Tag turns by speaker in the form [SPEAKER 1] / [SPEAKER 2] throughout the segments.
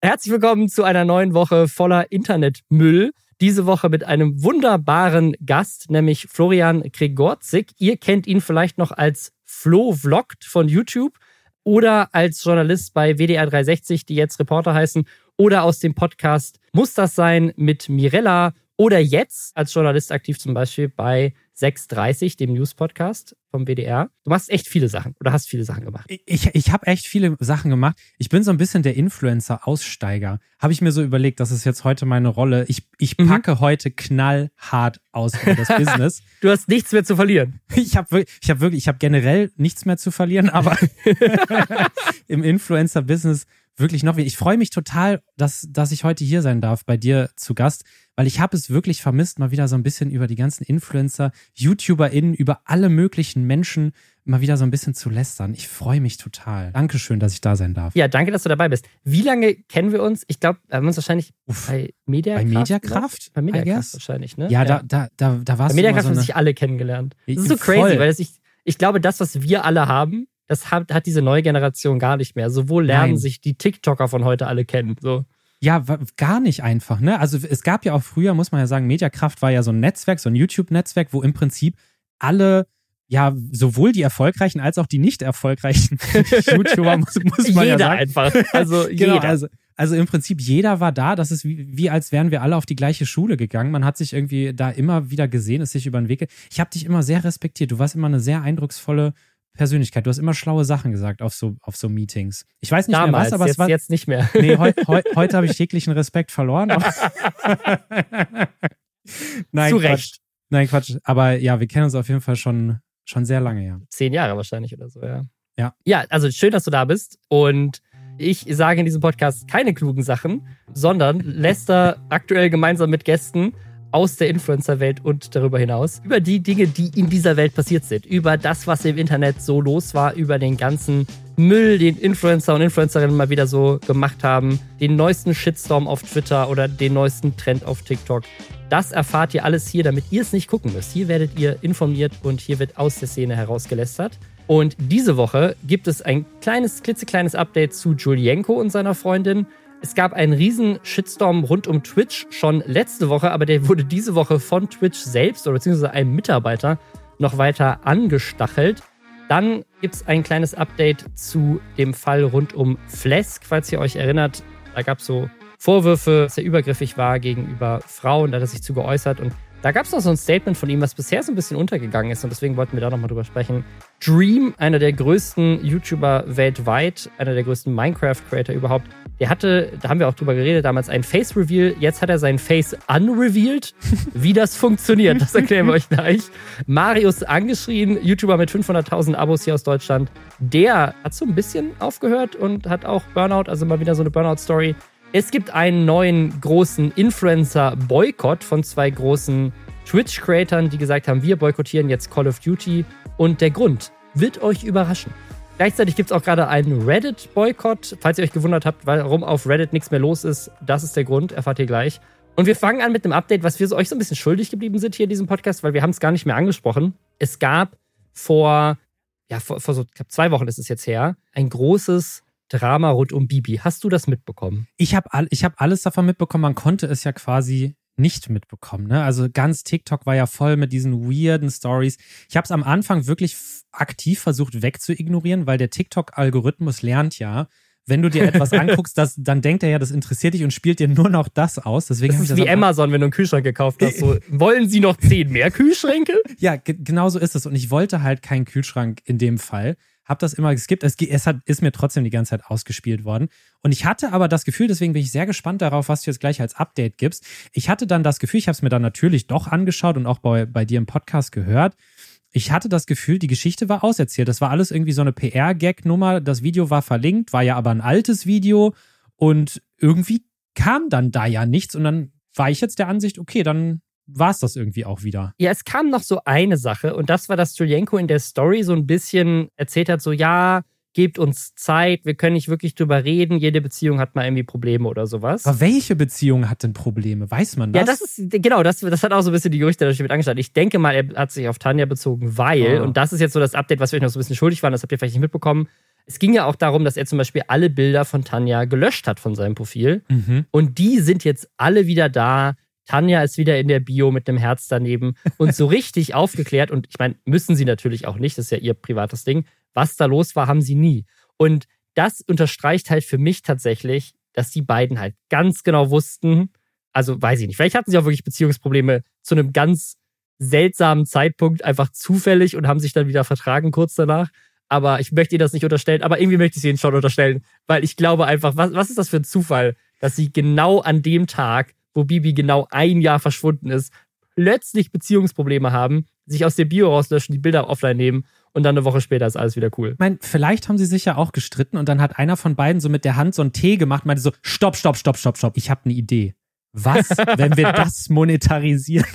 [SPEAKER 1] Herzlich willkommen zu einer neuen Woche voller Internetmüll. Diese Woche mit einem wunderbaren Gast, nämlich Florian Gregorzik. Ihr kennt ihn vielleicht noch als Flo Vlogt von YouTube oder als Journalist bei WDR 360, die jetzt Reporter heißen, oder aus dem Podcast Muss das sein mit Mirella oder jetzt als Journalist aktiv zum Beispiel bei 630, dem News-Podcast vom WDR. Du machst echt viele Sachen oder hast viele Sachen gemacht.
[SPEAKER 2] Ich, ich habe echt viele Sachen gemacht. Ich bin so ein bisschen der Influencer-Aussteiger. Habe ich mir so überlegt, das ist jetzt heute meine Rolle. Ich, ich mhm. packe mhm. heute knallhart aus über das Business.
[SPEAKER 1] Du hast nichts mehr zu verlieren.
[SPEAKER 2] Ich habe ich hab wirklich, ich habe generell nichts mehr zu verlieren, aber im Influencer-Business wirklich noch. Ich freue mich total, dass, dass ich heute hier sein darf bei dir zu Gast, weil ich habe es wirklich vermisst, mal wieder so ein bisschen über die ganzen Influencer, YouTuberInnen, über alle möglichen Menschen mal wieder so ein bisschen zu lästern. Ich freue mich total. Dankeschön, dass ich da sein darf.
[SPEAKER 1] Ja, danke, dass du dabei bist. Wie lange kennen wir uns? Ich glaube, wir haben uns wahrscheinlich Uff, bei Mediakraft.
[SPEAKER 2] Bei Mediakraft?
[SPEAKER 1] Bei Mediakraft wahrscheinlich, ne?
[SPEAKER 2] Ja, ja, da, da, da, da warst
[SPEAKER 1] Bei Mediakraft so haben sich alle kennengelernt. Das ist so crazy, voll. weil ich, ich glaube, das, was wir alle haben, das hat, hat diese neue Generation gar nicht mehr. Sowohl lernen Nein. sich die TikToker von heute alle kennen. So.
[SPEAKER 2] Ja, gar nicht einfach, ne? Also es gab ja auch früher, muss man ja sagen, Mediakraft war ja so ein Netzwerk, so ein YouTube-Netzwerk, wo im Prinzip alle, ja, sowohl die erfolgreichen als auch die nicht erfolgreichen YouTuber, muss, muss man
[SPEAKER 1] jeder
[SPEAKER 2] ja sagen.
[SPEAKER 1] einfach. Also genau, jeder.
[SPEAKER 2] Also, also im Prinzip jeder war da. Das ist wie, wie als wären wir alle auf die gleiche Schule gegangen. Man hat sich irgendwie da immer wieder gesehen, ist sich über den Weg. Ich habe dich immer sehr respektiert. Du warst immer eine sehr eindrucksvolle Persönlichkeit. Du hast immer schlaue Sachen gesagt auf so, auf so Meetings. Ich weiß nicht
[SPEAKER 1] Damals,
[SPEAKER 2] mehr was, aber
[SPEAKER 1] jetzt,
[SPEAKER 2] es war.
[SPEAKER 1] Jetzt nicht mehr.
[SPEAKER 2] Nee, heu, heu, heute habe ich jeglichen Respekt verloren. Nein,
[SPEAKER 1] Zu
[SPEAKER 2] Quatsch.
[SPEAKER 1] Recht.
[SPEAKER 2] Nein, Quatsch. Aber ja, wir kennen uns auf jeden Fall schon, schon sehr lange, ja.
[SPEAKER 1] Zehn Jahre wahrscheinlich oder so, ja.
[SPEAKER 2] Ja.
[SPEAKER 1] Ja, also schön, dass du da bist. Und ich sage in diesem Podcast keine klugen Sachen, sondern Lester aktuell gemeinsam mit Gästen aus der Influencer-Welt und darüber hinaus über die Dinge, die in dieser Welt passiert sind, über das, was im Internet so los war, über den ganzen Müll, den Influencer und Influencerinnen mal wieder so gemacht haben, den neuesten Shitstorm auf Twitter oder den neuesten Trend auf TikTok. Das erfahrt ihr alles hier, damit ihr es nicht gucken müsst. Hier werdet ihr informiert und hier wird aus der Szene herausgelästert. Und diese Woche gibt es ein kleines, klitzekleines Update zu Julienko und seiner Freundin. Es gab einen riesen Shitstorm rund um Twitch schon letzte Woche, aber der wurde diese Woche von Twitch selbst oder beziehungsweise einem Mitarbeiter noch weiter angestachelt. Dann gibt es ein kleines Update zu dem Fall rund um Flesk, falls ihr euch erinnert. Da gab es so Vorwürfe, dass er übergriffig war gegenüber Frauen, da hat er sich zu geäußert und da gab es noch so ein Statement von ihm, was bisher so ein bisschen untergegangen ist und deswegen wollten wir da nochmal drüber sprechen. Dream, einer der größten YouTuber weltweit, einer der größten Minecraft-Creator überhaupt, der hatte, da haben wir auch drüber geredet, damals ein Face-Reveal. Jetzt hat er sein Face unrevealed. Wie das funktioniert, das erklären wir euch gleich. Marius angeschrien, YouTuber mit 500.000 Abos hier aus Deutschland. Der hat so ein bisschen aufgehört und hat auch Burnout, also mal wieder so eine Burnout-Story. Es gibt einen neuen großen Influencer-Boykott von zwei großen Twitch-Creatern, die gesagt haben, wir boykottieren jetzt Call of Duty. Und der Grund wird euch überraschen. Gleichzeitig gibt es auch gerade einen Reddit-Boykott. Falls ihr euch gewundert habt, warum auf Reddit nichts mehr los ist, das ist der Grund, erfahrt ihr gleich. Und wir fangen an mit einem Update, was wir so euch so ein bisschen schuldig geblieben sind hier in diesem Podcast, weil wir haben es gar nicht mehr angesprochen. Es gab vor, ja, vor, vor so, glaube, zwei Wochen ist es jetzt her, ein großes Drama rund um Bibi. Hast du das mitbekommen?
[SPEAKER 2] Ich habe all, hab alles davon mitbekommen. Man konnte es ja quasi nicht mitbekommen. Ne? Also ganz TikTok war ja voll mit diesen weirden Stories. Ich habe es am Anfang wirklich aktiv versucht wegzuignorieren, weil der TikTok-Algorithmus lernt ja, wenn du dir etwas anguckst, das, dann denkt er ja, das interessiert dich und spielt dir nur noch das aus. Deswegen
[SPEAKER 1] das ist das wie Amazon, wenn du einen Kühlschrank gekauft hast. So, wollen Sie noch zehn mehr Kühlschränke?
[SPEAKER 2] Ja, genau so ist es. Und ich wollte halt keinen Kühlschrank in dem Fall habe das immer geskippt. Es, es hat, ist mir trotzdem die ganze Zeit ausgespielt worden. Und ich hatte aber das Gefühl, deswegen bin ich sehr gespannt darauf, was du jetzt gleich als Update gibst. Ich hatte dann das Gefühl, ich habe es mir dann natürlich doch angeschaut und auch bei, bei dir im Podcast gehört. Ich hatte das Gefühl, die Geschichte war auserzählt. Das war alles irgendwie so eine PR-Gag-Nummer. Das Video war verlinkt, war ja aber ein altes Video. Und irgendwie kam dann da ja nichts. Und dann war ich jetzt der Ansicht, okay, dann war es das irgendwie auch wieder.
[SPEAKER 1] Ja, es kam noch so eine Sache und das war, dass Julienko in der Story so ein bisschen erzählt hat, so ja, gebt uns Zeit, wir können nicht wirklich drüber reden, jede Beziehung hat mal irgendwie Probleme oder sowas.
[SPEAKER 2] Aber welche Beziehung hat denn Probleme? Weiß man das?
[SPEAKER 1] Ja, das ist, genau, das, das hat auch so ein bisschen die Gerüchte damit angeschaut. Ich denke mal, er hat sich auf Tanja bezogen, weil, oh. und das ist jetzt so das Update, was wir euch noch so ein bisschen schuldig waren, das habt ihr vielleicht nicht mitbekommen, es ging ja auch darum, dass er zum Beispiel alle Bilder von Tanja gelöscht hat von seinem Profil.
[SPEAKER 2] Mhm.
[SPEAKER 1] Und die sind jetzt alle wieder da. Tanja ist wieder in der Bio mit einem Herz daneben und so richtig aufgeklärt. Und ich meine, müssen sie natürlich auch nicht, das ist ja ihr privates Ding. Was da los war, haben sie nie. Und das unterstreicht halt für mich tatsächlich, dass die beiden halt ganz genau wussten, also weiß ich nicht, vielleicht hatten sie auch wirklich Beziehungsprobleme zu einem ganz seltsamen Zeitpunkt, einfach zufällig und haben sich dann wieder vertragen kurz danach. Aber ich möchte ihr das nicht unterstellen, aber irgendwie möchte ich sie ihnen schon unterstellen, weil ich glaube einfach, was, was ist das für ein Zufall, dass sie genau an dem Tag, wo Bibi genau ein Jahr verschwunden ist, plötzlich Beziehungsprobleme haben, sich aus dem Bio rauslöschen, die Bilder offline nehmen und dann eine Woche später ist alles wieder cool.
[SPEAKER 2] Ich meine, vielleicht haben sie sich ja auch gestritten und dann hat einer von beiden so mit der Hand so einen Tee gemacht, meinte so, stopp, stopp, stopp, stopp, stopp, ich habe eine Idee. Was, wenn wir das monetarisieren?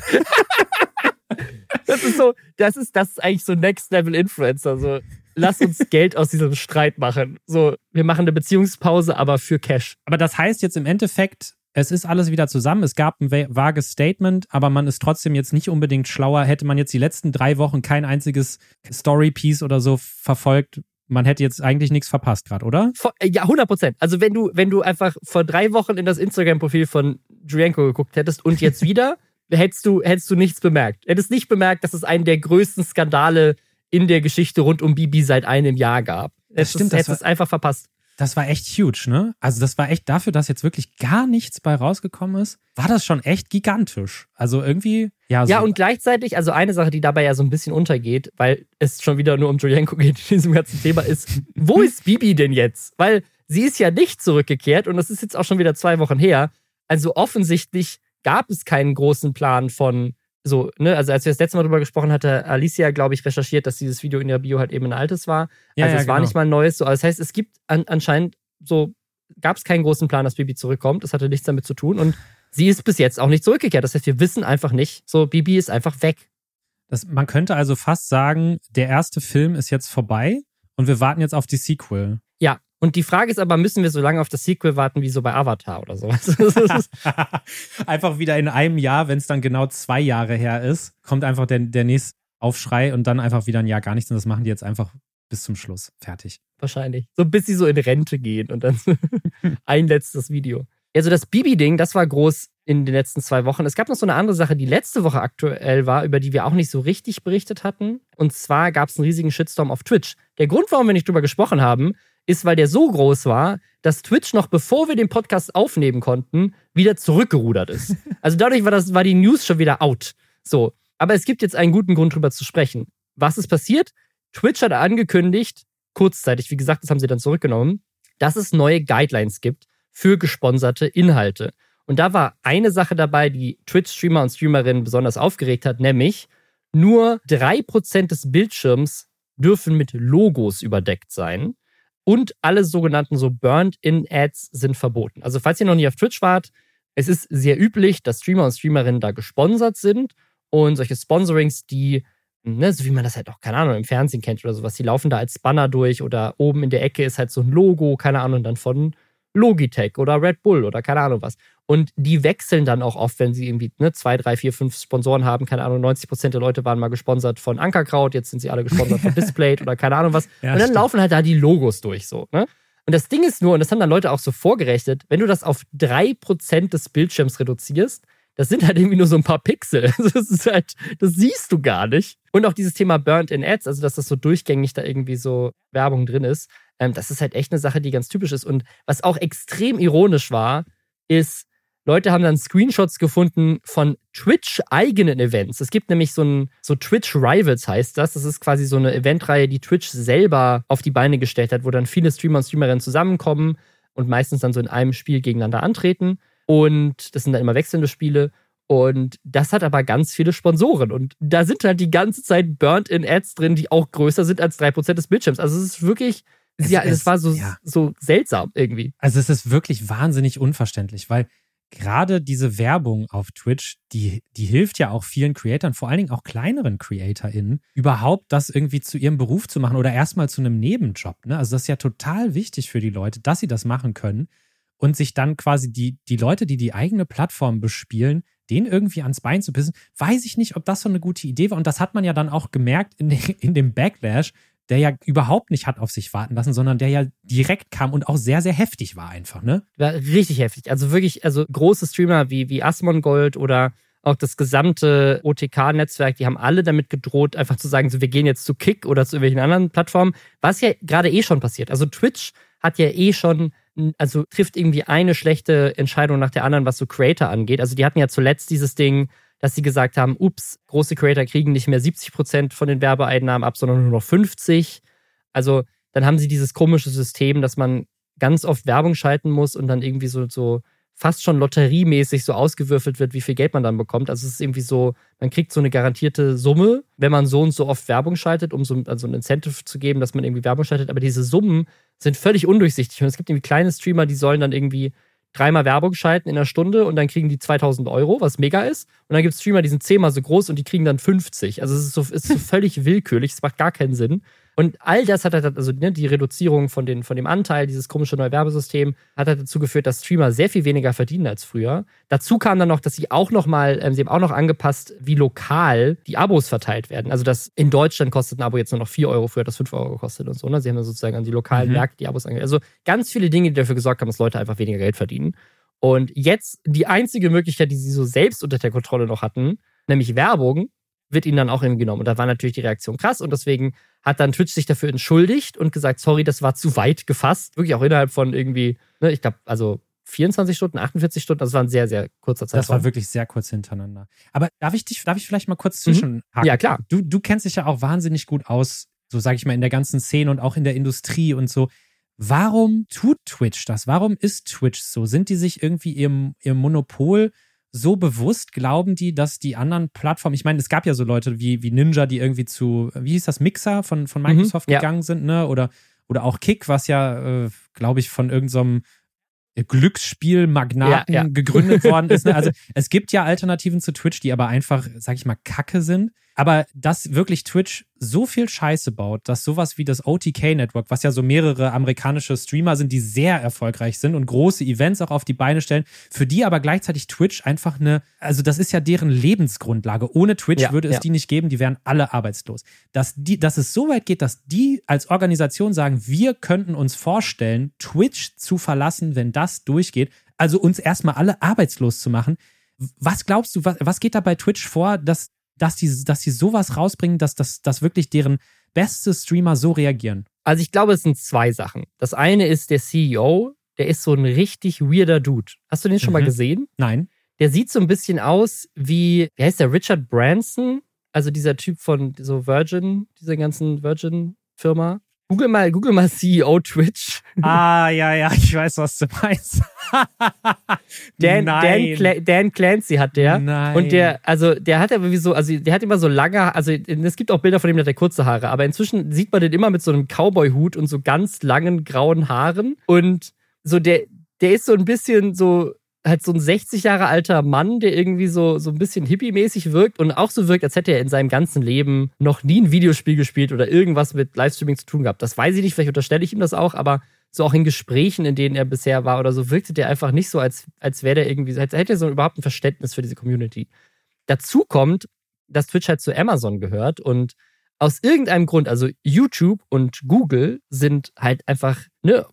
[SPEAKER 1] Das ist so, das ist, das ist eigentlich so Next Level Influencer. So, lass uns Geld aus diesem Streit machen. So, wir machen eine Beziehungspause, aber für Cash.
[SPEAKER 2] Aber das heißt jetzt im Endeffekt, es ist alles wieder zusammen. Es gab ein vages Statement, aber man ist trotzdem jetzt nicht unbedingt schlauer. Hätte man jetzt die letzten drei Wochen kein einziges Story-Piece oder so verfolgt, man hätte jetzt eigentlich nichts verpasst gerade, oder?
[SPEAKER 1] Ja, 100 Prozent. Also wenn du, wenn du einfach vor drei Wochen in das Instagram-Profil von Julienko geguckt hättest und jetzt wieder, hättest du, hättest du nichts bemerkt. Hättest nicht bemerkt, dass es einen der größten Skandale in der Geschichte rund um Bibi seit einem Jahr gab.
[SPEAKER 2] Das stimmt,
[SPEAKER 1] das hättest es einfach verpasst.
[SPEAKER 2] Das war echt huge, ne? Also das war echt dafür, dass jetzt wirklich gar nichts bei rausgekommen ist, war das schon echt gigantisch. Also irgendwie, ja.
[SPEAKER 1] So. Ja, und gleichzeitig, also eine Sache, die dabei ja so ein bisschen untergeht, weil es schon wieder nur um Julienko geht in diesem ganzen Thema, ist, wo ist Bibi denn jetzt? Weil sie ist ja nicht zurückgekehrt und das ist jetzt auch schon wieder zwei Wochen her. Also offensichtlich gab es keinen großen Plan von so, ne, also als wir das letzte Mal drüber gesprochen hatte, Alicia, glaube ich, recherchiert, dass dieses Video in der Bio halt eben ein altes war.
[SPEAKER 2] Ja,
[SPEAKER 1] also
[SPEAKER 2] ja,
[SPEAKER 1] es war
[SPEAKER 2] genau.
[SPEAKER 1] nicht mal ein neues. So. Also das heißt, es gibt an, anscheinend so, gab es keinen großen Plan, dass Bibi zurückkommt. Das hatte nichts damit zu tun. Und sie ist bis jetzt auch nicht zurückgekehrt. Das heißt, wir wissen einfach nicht, so, Bibi ist einfach weg.
[SPEAKER 2] Das, man könnte also fast sagen, der erste Film ist jetzt vorbei und wir warten jetzt auf die Sequel.
[SPEAKER 1] Ja, und die Frage ist aber, müssen wir so lange auf das Sequel warten wie so bei Avatar oder sowas?
[SPEAKER 2] einfach wieder in einem Jahr, wenn es dann genau zwei Jahre her ist, kommt einfach der, der nächste Aufschrei und dann einfach wieder ein Jahr gar nichts und das machen die jetzt einfach bis zum Schluss. Fertig.
[SPEAKER 1] Wahrscheinlich. So bis sie so in Rente gehen und dann ein letztes Video. Also das Bibi-Ding, das war groß in den letzten zwei Wochen. Es gab noch so eine andere Sache, die letzte Woche aktuell war, über die wir auch nicht so richtig berichtet hatten. Und zwar gab es einen riesigen Shitstorm auf Twitch. Der Grund, warum wir nicht drüber gesprochen haben, ist, weil der so groß war, dass Twitch noch bevor wir den Podcast aufnehmen konnten, wieder zurückgerudert ist. Also dadurch war das, war die News schon wieder out. So. Aber es gibt jetzt einen guten Grund drüber zu sprechen. Was ist passiert? Twitch hat angekündigt, kurzzeitig, wie gesagt, das haben sie dann zurückgenommen, dass es neue Guidelines gibt für gesponserte Inhalte. Und da war eine Sache dabei, die Twitch-Streamer und Streamerinnen besonders aufgeregt hat, nämlich nur 3% des Bildschirms dürfen mit Logos überdeckt sein. Und alle sogenannten so Burned-in-Ads sind verboten. Also falls ihr noch nie auf Twitch wart, es ist sehr üblich, dass Streamer und Streamerinnen da gesponsert sind und solche Sponsorings, die, ne, so wie man das halt auch, keine Ahnung, im Fernsehen kennt oder sowas, die laufen da als Banner durch oder oben in der Ecke ist halt so ein Logo, keine Ahnung, dann von Logitech oder Red Bull oder keine Ahnung was. Und die wechseln dann auch oft, wenn sie irgendwie ne, zwei, drei, vier, fünf Sponsoren haben. Keine Ahnung, 90 Prozent der Leute waren mal gesponsert von Ankerkraut, jetzt sind sie alle gesponsert von Displayed oder keine Ahnung was.
[SPEAKER 2] Ja,
[SPEAKER 1] und dann
[SPEAKER 2] stimmt.
[SPEAKER 1] laufen halt da die Logos durch so. Ne? Und das Ding ist nur, und das haben dann Leute auch so vorgerechnet, wenn du das auf drei Prozent des Bildschirms reduzierst, das sind halt irgendwie nur so ein paar Pixel. Das ist halt, das siehst du gar nicht. Und auch dieses Thema Burnt in Ads, also dass das so durchgängig da irgendwie so Werbung drin ist, ähm, das ist halt echt eine Sache, die ganz typisch ist. Und was auch extrem ironisch war, ist, Leute haben dann Screenshots gefunden von Twitch-eigenen Events. Es gibt nämlich so ein, so Twitch Rivals heißt das. Das ist quasi so eine Eventreihe, die Twitch selber auf die Beine gestellt hat, wo dann viele Streamer und Streamerinnen zusammenkommen und meistens dann so in einem Spiel gegeneinander antreten. Und das sind dann immer wechselnde Spiele. Und das hat aber ganz viele Sponsoren. Und da sind halt die ganze Zeit Burnt-in-Ads drin, die auch größer sind als 3% des Bildschirms. Also es ist wirklich,
[SPEAKER 2] Es-
[SPEAKER 1] ja,
[SPEAKER 2] es-
[SPEAKER 1] es war so,
[SPEAKER 2] ja.
[SPEAKER 1] so seltsam irgendwie.
[SPEAKER 2] Also es ist wirklich wahnsinnig unverständlich, weil gerade diese Werbung auf Twitch, die, die hilft ja auch vielen Creatoren, vor allen Dingen auch kleineren CreatorInnen, überhaupt das irgendwie zu ihrem Beruf zu machen oder erstmal zu einem Nebenjob. Ne? Also das ist ja total wichtig für die Leute, dass sie das machen können und sich dann quasi die, die Leute, die die eigene Plattform bespielen, den irgendwie ans Bein zu pissen, weiß ich nicht, ob das so eine gute Idee war. Und das hat man ja dann auch gemerkt in, de, in dem Backlash, der ja überhaupt nicht hat auf sich warten lassen, sondern der ja direkt kam und auch sehr, sehr heftig war einfach, ne?
[SPEAKER 1] War richtig heftig. Also wirklich, also große Streamer wie, wie Asmongold oder auch das gesamte OTK-Netzwerk, die haben alle damit gedroht, einfach zu sagen, so, wir gehen jetzt zu Kick oder zu irgendwelchen anderen Plattformen, was ja gerade eh schon passiert. Also Twitch hat ja eh schon, also trifft irgendwie eine schlechte Entscheidung nach der anderen, was so Creator angeht. Also die hatten ja zuletzt dieses Ding, dass sie gesagt haben, ups, große Creator kriegen nicht mehr 70 Prozent von den Werbeeinnahmen ab, sondern nur noch 50. Also dann haben sie dieses komische System, dass man ganz oft Werbung schalten muss und dann irgendwie so, so fast schon lotteriemäßig so ausgewürfelt wird, wie viel Geld man dann bekommt. Also es ist irgendwie so, man kriegt so eine garantierte Summe, wenn man so und so oft Werbung schaltet, um so also ein Incentive zu geben, dass man irgendwie Werbung schaltet. Aber diese Summen sind völlig undurchsichtig. Und es gibt irgendwie kleine Streamer, die sollen dann irgendwie dreimal Werbung schalten in einer Stunde und dann kriegen die 2000 Euro, was mega ist. Und dann gibt es Streamer, die sind zehnmal so groß und die kriegen dann 50. Also es ist so, ist so völlig willkürlich, es macht gar keinen Sinn. Und all das hat halt, also ne, die Reduzierung von, den, von dem Anteil, dieses komische neue Werbesystem, hat halt dazu geführt, dass Streamer sehr viel weniger verdienen als früher. Dazu kam dann noch, dass sie auch noch mal, ähm, sie haben auch noch angepasst, wie lokal die Abos verteilt werden. Also das in Deutschland kostet ein Abo jetzt nur noch 4 Euro, früher hat das 5 Euro gekostet und so. Ne? Sie haben dann sozusagen an die lokalen mhm. Märkte die Abos angepasst. Also ganz viele Dinge, die dafür gesorgt haben, dass Leute einfach weniger Geld verdienen. Und jetzt die einzige Möglichkeit, die sie so selbst unter der Kontrolle noch hatten, nämlich Werbung, wird ihnen dann auch irgendwie genommen. Und da war natürlich die Reaktion krass und deswegen hat dann Twitch sich dafür entschuldigt und gesagt, sorry, das war zu weit gefasst. Wirklich auch innerhalb von irgendwie, ne, ich glaube, also 24 Stunden, 48 Stunden, das war ein sehr, sehr kurzer Zeitraum.
[SPEAKER 2] Das war wirklich sehr kurz hintereinander. Aber darf ich dich, darf ich vielleicht mal kurz zwischenhaken?
[SPEAKER 1] Mhm. Ja, klar.
[SPEAKER 2] Du, du kennst dich ja auch wahnsinnig gut aus, so sage ich mal, in der ganzen Szene und auch in der Industrie und so. Warum tut Twitch das? Warum ist Twitch so? Sind die sich irgendwie ihrem, ihrem Monopol so bewusst glauben die, dass die anderen Plattformen, ich meine, es gab ja so Leute wie, wie Ninja, die irgendwie zu, wie hieß das, Mixer von, von mhm, Microsoft mhm, gegangen sind, ne? Oder, oder auch Kick, was ja, äh, glaube ich, von irgendeinem so Glücksspielmagnaten ja, ja. gegründet worden ist. Ne? Also es gibt ja Alternativen zu Twitch, die aber einfach, sag ich mal, Kacke sind. Aber dass wirklich Twitch so viel Scheiße baut, dass sowas wie das OTK-Network, was ja so mehrere amerikanische Streamer sind, die sehr erfolgreich sind und große Events auch auf die Beine stellen, für die aber gleichzeitig Twitch einfach eine, also das ist ja deren Lebensgrundlage. Ohne Twitch ja, würde es ja. die nicht geben, die wären alle arbeitslos. Dass, die, dass es so weit geht, dass die als Organisation sagen, wir könnten uns vorstellen, Twitch zu verlassen, wenn das durchgeht, also uns erstmal alle arbeitslos zu machen. Was glaubst du, was, was geht da bei Twitch vor, dass dass die, dass die sowas rausbringen, dass, dass, dass wirklich deren beste Streamer so reagieren?
[SPEAKER 1] Also ich glaube, es sind zwei Sachen. Das eine ist der CEO, der ist so ein richtig weirder Dude. Hast du den schon mhm. mal gesehen?
[SPEAKER 2] Nein.
[SPEAKER 1] Der sieht so ein bisschen aus wie, wie heißt der, Richard Branson? Also dieser Typ von so Virgin, dieser ganzen Virgin-Firma. Google mal, Google mal CEO Twitch.
[SPEAKER 2] Ah, ja, ja, ich weiß, was du meinst.
[SPEAKER 1] Dan, Dan, Cla Dan, Clancy hat der. Nein. Und der, also der hat aber wie so, also der hat immer so lange, also es gibt auch Bilder von dem, der hat kurze Haare, aber inzwischen sieht man den immer mit so einem Cowboy-Hut und so ganz langen grauen Haaren. Und so der, der ist so ein bisschen so halt so ein 60 Jahre alter Mann, der irgendwie so, so ein bisschen hippie-mäßig wirkt und auch so wirkt, als hätte er in seinem ganzen Leben noch nie ein Videospiel gespielt oder irgendwas mit Livestreaming zu tun gehabt. Das weiß ich nicht, vielleicht unterstelle ich ihm das auch, aber so auch in Gesprächen, in denen er bisher war oder so, wirkte der einfach nicht so, als, als wäre der irgendwie, als hätte er so überhaupt ein Verständnis für diese Community. Dazu kommt, dass Twitch halt zu Amazon gehört und aus irgendeinem Grund, also YouTube und Google sind halt einfach, ne,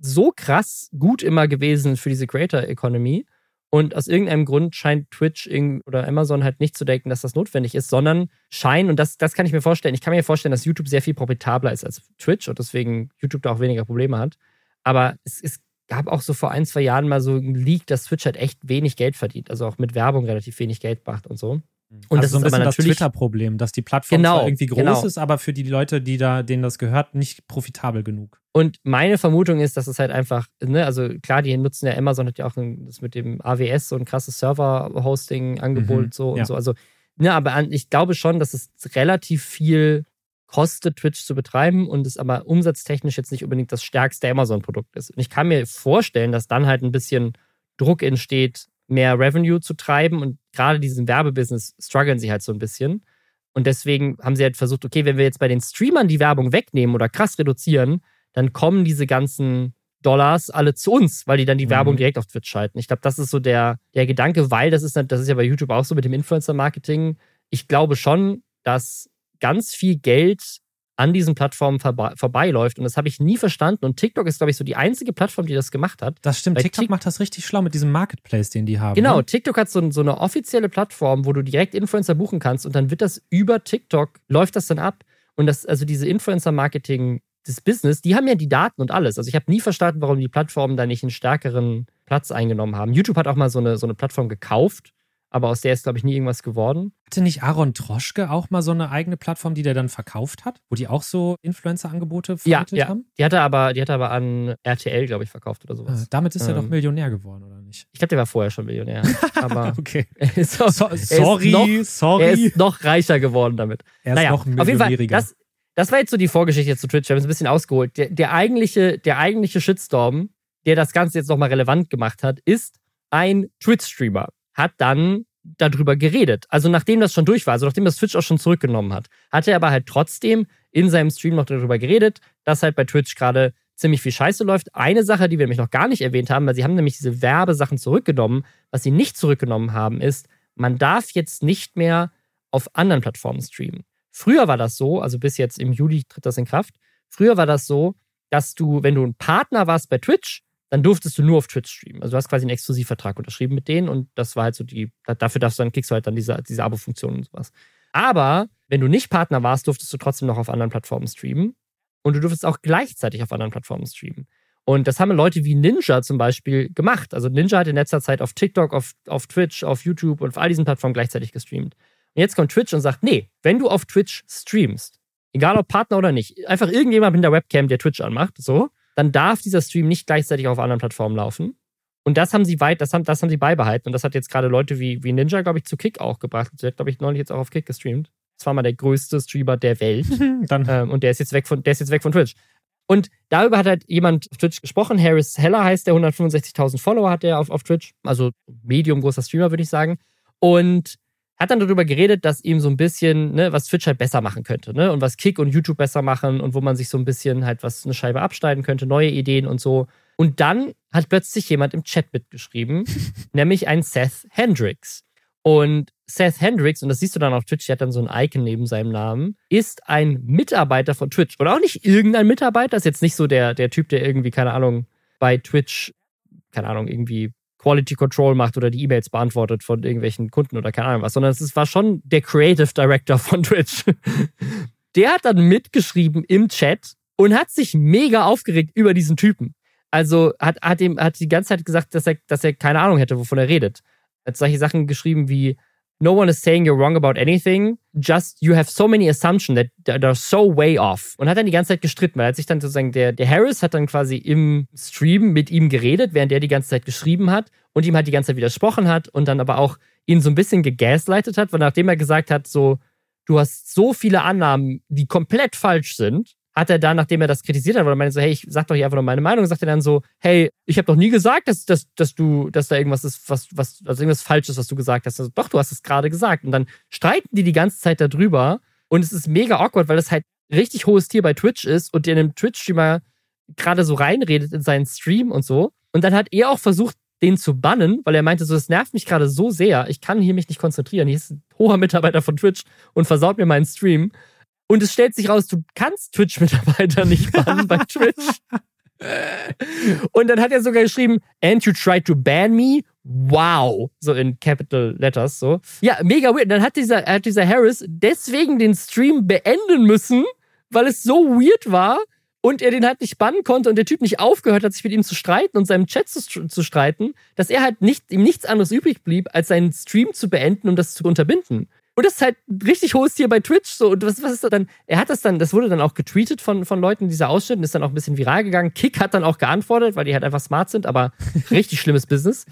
[SPEAKER 1] so krass gut immer gewesen für diese Creator Economy. Und aus irgendeinem Grund scheint Twitch oder Amazon halt nicht zu denken, dass das notwendig ist, sondern scheinen, und das, das kann ich mir vorstellen, ich kann mir vorstellen, dass YouTube sehr viel profitabler ist als Twitch und deswegen YouTube da auch weniger Probleme hat. Aber es, es gab auch so vor ein, zwei Jahren mal so ein Leak, dass Twitch halt echt wenig Geld verdient, also auch mit Werbung relativ wenig Geld macht und so.
[SPEAKER 2] Mhm. Und also das so ein ist aber natürlich das Twitter-Problem, dass die Plattform genau, zwar irgendwie groß genau. ist, aber für die Leute, die da, denen das gehört, nicht profitabel genug.
[SPEAKER 1] Und meine Vermutung ist, dass es halt einfach, ne, also klar, die nutzen ja Amazon hat ja auch ein, das mit dem AWS so ein krasses Server-Hosting-Angebot mhm, so und ja. so. Also, ne, aber ich glaube schon, dass es relativ viel kostet, Twitch zu betreiben und es aber umsatztechnisch jetzt nicht unbedingt das stärkste Amazon-Produkt ist. Und ich kann mir vorstellen, dass dann halt ein bisschen Druck entsteht, mehr Revenue zu treiben und gerade diesen Werbebusiness strugglen sie halt so ein bisschen. Und deswegen haben sie halt versucht, okay, wenn wir jetzt bei den Streamern die Werbung wegnehmen oder krass reduzieren, dann kommen diese ganzen Dollars alle zu uns, weil die dann die mhm. Werbung direkt auf Twitch schalten. Ich glaube, das ist so der, der Gedanke, weil das ist, das ist ja bei YouTube auch so mit dem Influencer-Marketing. Ich glaube schon, dass ganz viel Geld an diesen Plattformen vorbe vorbeiläuft. Und das habe ich nie verstanden. Und TikTok ist, glaube ich, so die einzige Plattform, die das gemacht hat.
[SPEAKER 2] Das stimmt. TikTok Tik macht das richtig schlau mit diesem Marketplace, den die haben.
[SPEAKER 1] Genau. Ne? TikTok hat so, so, eine offizielle Plattform, wo du direkt Influencer buchen kannst. Und dann wird das über TikTok, läuft das dann ab. Und das, also diese Influencer-Marketing, das Business, die haben ja die Daten und alles. Also ich habe nie verstanden, warum die Plattformen da nicht einen stärkeren Platz eingenommen haben. YouTube hat auch mal so eine, so eine Plattform gekauft aber aus der ist, glaube ich, nie irgendwas geworden.
[SPEAKER 2] Hatte nicht Aaron Troschke auch mal so eine eigene Plattform, die der dann verkauft hat, wo die auch so Influencer-Angebote
[SPEAKER 1] vermittelt ja, ja. haben? Die hatte aber, die hatte aber an RTL, glaube ich, verkauft oder sowas.
[SPEAKER 2] Ah, damit ist ähm, er doch ähm, Millionär geworden, oder nicht?
[SPEAKER 1] Ich glaube, der war vorher schon Millionär. Aber
[SPEAKER 2] okay.
[SPEAKER 1] so, so, sorry, noch, sorry. Er ist noch reicher geworden damit.
[SPEAKER 2] Er ist naja, noch
[SPEAKER 1] Fall, das, das war jetzt so die Vorgeschichte zu Twitch. Wir haben es ein bisschen ausgeholt. Der, der, eigentliche, der eigentliche Shitstorm, der das Ganze jetzt nochmal relevant gemacht hat, ist ein Twitch-Streamer hat dann darüber geredet. Also nachdem das schon durch war, also nachdem das Twitch auch schon zurückgenommen hat, hat er aber halt trotzdem in seinem Stream noch darüber geredet, dass halt bei Twitch gerade ziemlich viel Scheiße läuft. Eine Sache, die wir nämlich noch gar nicht erwähnt haben, weil sie haben nämlich diese Werbesachen zurückgenommen. Was sie nicht zurückgenommen haben, ist, man darf jetzt nicht mehr auf anderen Plattformen streamen. Früher war das so, also bis jetzt im Juli tritt das in Kraft. Früher war das so, dass du, wenn du ein Partner warst bei Twitch, dann durftest du nur auf Twitch streamen. Also du hast quasi einen Exklusivvertrag unterschrieben mit denen und das war halt so die, dafür darfst du dann, kriegst du halt dann diese, diese Abo-Funktion und sowas. Aber wenn du nicht Partner warst, durftest du trotzdem noch auf anderen Plattformen streamen und du durftest auch gleichzeitig auf anderen Plattformen streamen. Und das haben Leute wie Ninja zum Beispiel gemacht. Also Ninja hat in letzter Zeit auf TikTok, auf, auf Twitch, auf YouTube und auf all diesen Plattformen gleichzeitig gestreamt. Und jetzt kommt Twitch und sagt, nee, wenn du auf Twitch streamst, egal ob Partner oder nicht, einfach irgendjemand mit der Webcam, der Twitch anmacht, so, dann darf dieser Stream nicht gleichzeitig auf anderen Plattformen laufen. Und das haben sie weit, das haben, das haben sie beibehalten. Und das hat jetzt gerade Leute wie, wie Ninja, glaube ich, zu Kick auch gebracht. Sie hat, glaube ich, neulich jetzt auch auf Kick gestreamt. Das war mal der größte Streamer der Welt. ähm, und der ist jetzt weg von, der ist jetzt weg von Twitch. Und darüber hat halt jemand auf Twitch gesprochen. Harris Heller heißt der, 165.000 Follower hat der auf, auf Twitch. Also medium großer Streamer, würde ich sagen. Und hat dann darüber geredet, dass ihm so ein bisschen, ne, was Twitch halt besser machen könnte, ne? Und was Kick und YouTube besser machen und wo man sich so ein bisschen halt was eine Scheibe abschneiden könnte, neue Ideen und so. Und dann hat plötzlich jemand im Chat mitgeschrieben, nämlich ein Seth Hendricks. Und Seth Hendricks, und das siehst du dann auf Twitch, der hat dann so ein Icon neben seinem Namen, ist ein Mitarbeiter von Twitch. Und auch nicht irgendein Mitarbeiter, ist jetzt nicht so der, der Typ, der irgendwie, keine Ahnung, bei Twitch, keine Ahnung, irgendwie Quality Control macht oder die E-Mails beantwortet von irgendwelchen Kunden oder keine Ahnung was, sondern es war schon der Creative Director von Twitch. Der hat dann mitgeschrieben im Chat und hat sich mega aufgeregt über diesen Typen. Also hat, hat ihm hat die ganze Zeit gesagt, dass er, dass er keine Ahnung hätte, wovon er redet. Hat solche Sachen geschrieben wie, no one is saying you're wrong about anything. Just you have so many assumptions that, that are so way off. Und hat dann die ganze Zeit gestritten, weil er hat sich dann sozusagen, der, der Harris hat dann quasi im Stream mit ihm geredet, während er die ganze Zeit geschrieben hat und ihm halt die ganze Zeit widersprochen hat und dann aber auch ihn so ein bisschen gegaslightet hat, weil nachdem er gesagt hat, so, du hast so viele Annahmen, die komplett falsch sind, hat er dann, nachdem er das kritisiert hat, weil er meinte so, hey, ich sag doch hier einfach nur meine Meinung, sagt er dann so, hey, ich habe doch nie gesagt, dass, dass, dass du, dass da irgendwas ist, was, was, also irgendwas falsch ist, was du gesagt hast. Also, doch, du hast es gerade gesagt. Und dann streiten die die ganze Zeit darüber und es ist mega awkward, weil das halt richtig hohes Tier bei Twitch ist und der einem Twitch-Streamer gerade so reinredet in seinen Stream und so. Und dann hat er auch versucht, den zu bannen, weil er meinte, so, das nervt mich gerade so sehr, ich kann hier mich nicht konzentrieren. Hier ist ein hoher Mitarbeiter von Twitch und versaut mir meinen Stream. Und es stellt sich raus, du kannst Twitch-Mitarbeiter nicht bannen bei Twitch. Und dann hat er sogar geschrieben, and you tried to ban me? Wow. So in Capital Letters, so. Ja, mega weird. Dann hat dieser, hat dieser Harris deswegen den Stream beenden müssen, weil es so weird war und er den halt nicht bannen konnte und der Typ nicht aufgehört hat, sich mit ihm zu streiten und seinem Chat zu, zu streiten, dass er halt nicht, ihm nichts anderes übrig blieb, als seinen Stream zu beenden, um das zu unterbinden. Und das ist halt richtig hohes Tier bei Twitch. So, und was, was ist das dann? Er hat das dann, das wurde dann auch getweetet von, von Leuten, dieser Ausschnitt, und ist dann auch ein bisschen viral gegangen. Kick hat dann auch geantwortet, weil die halt einfach smart sind, aber richtig schlimmes Business.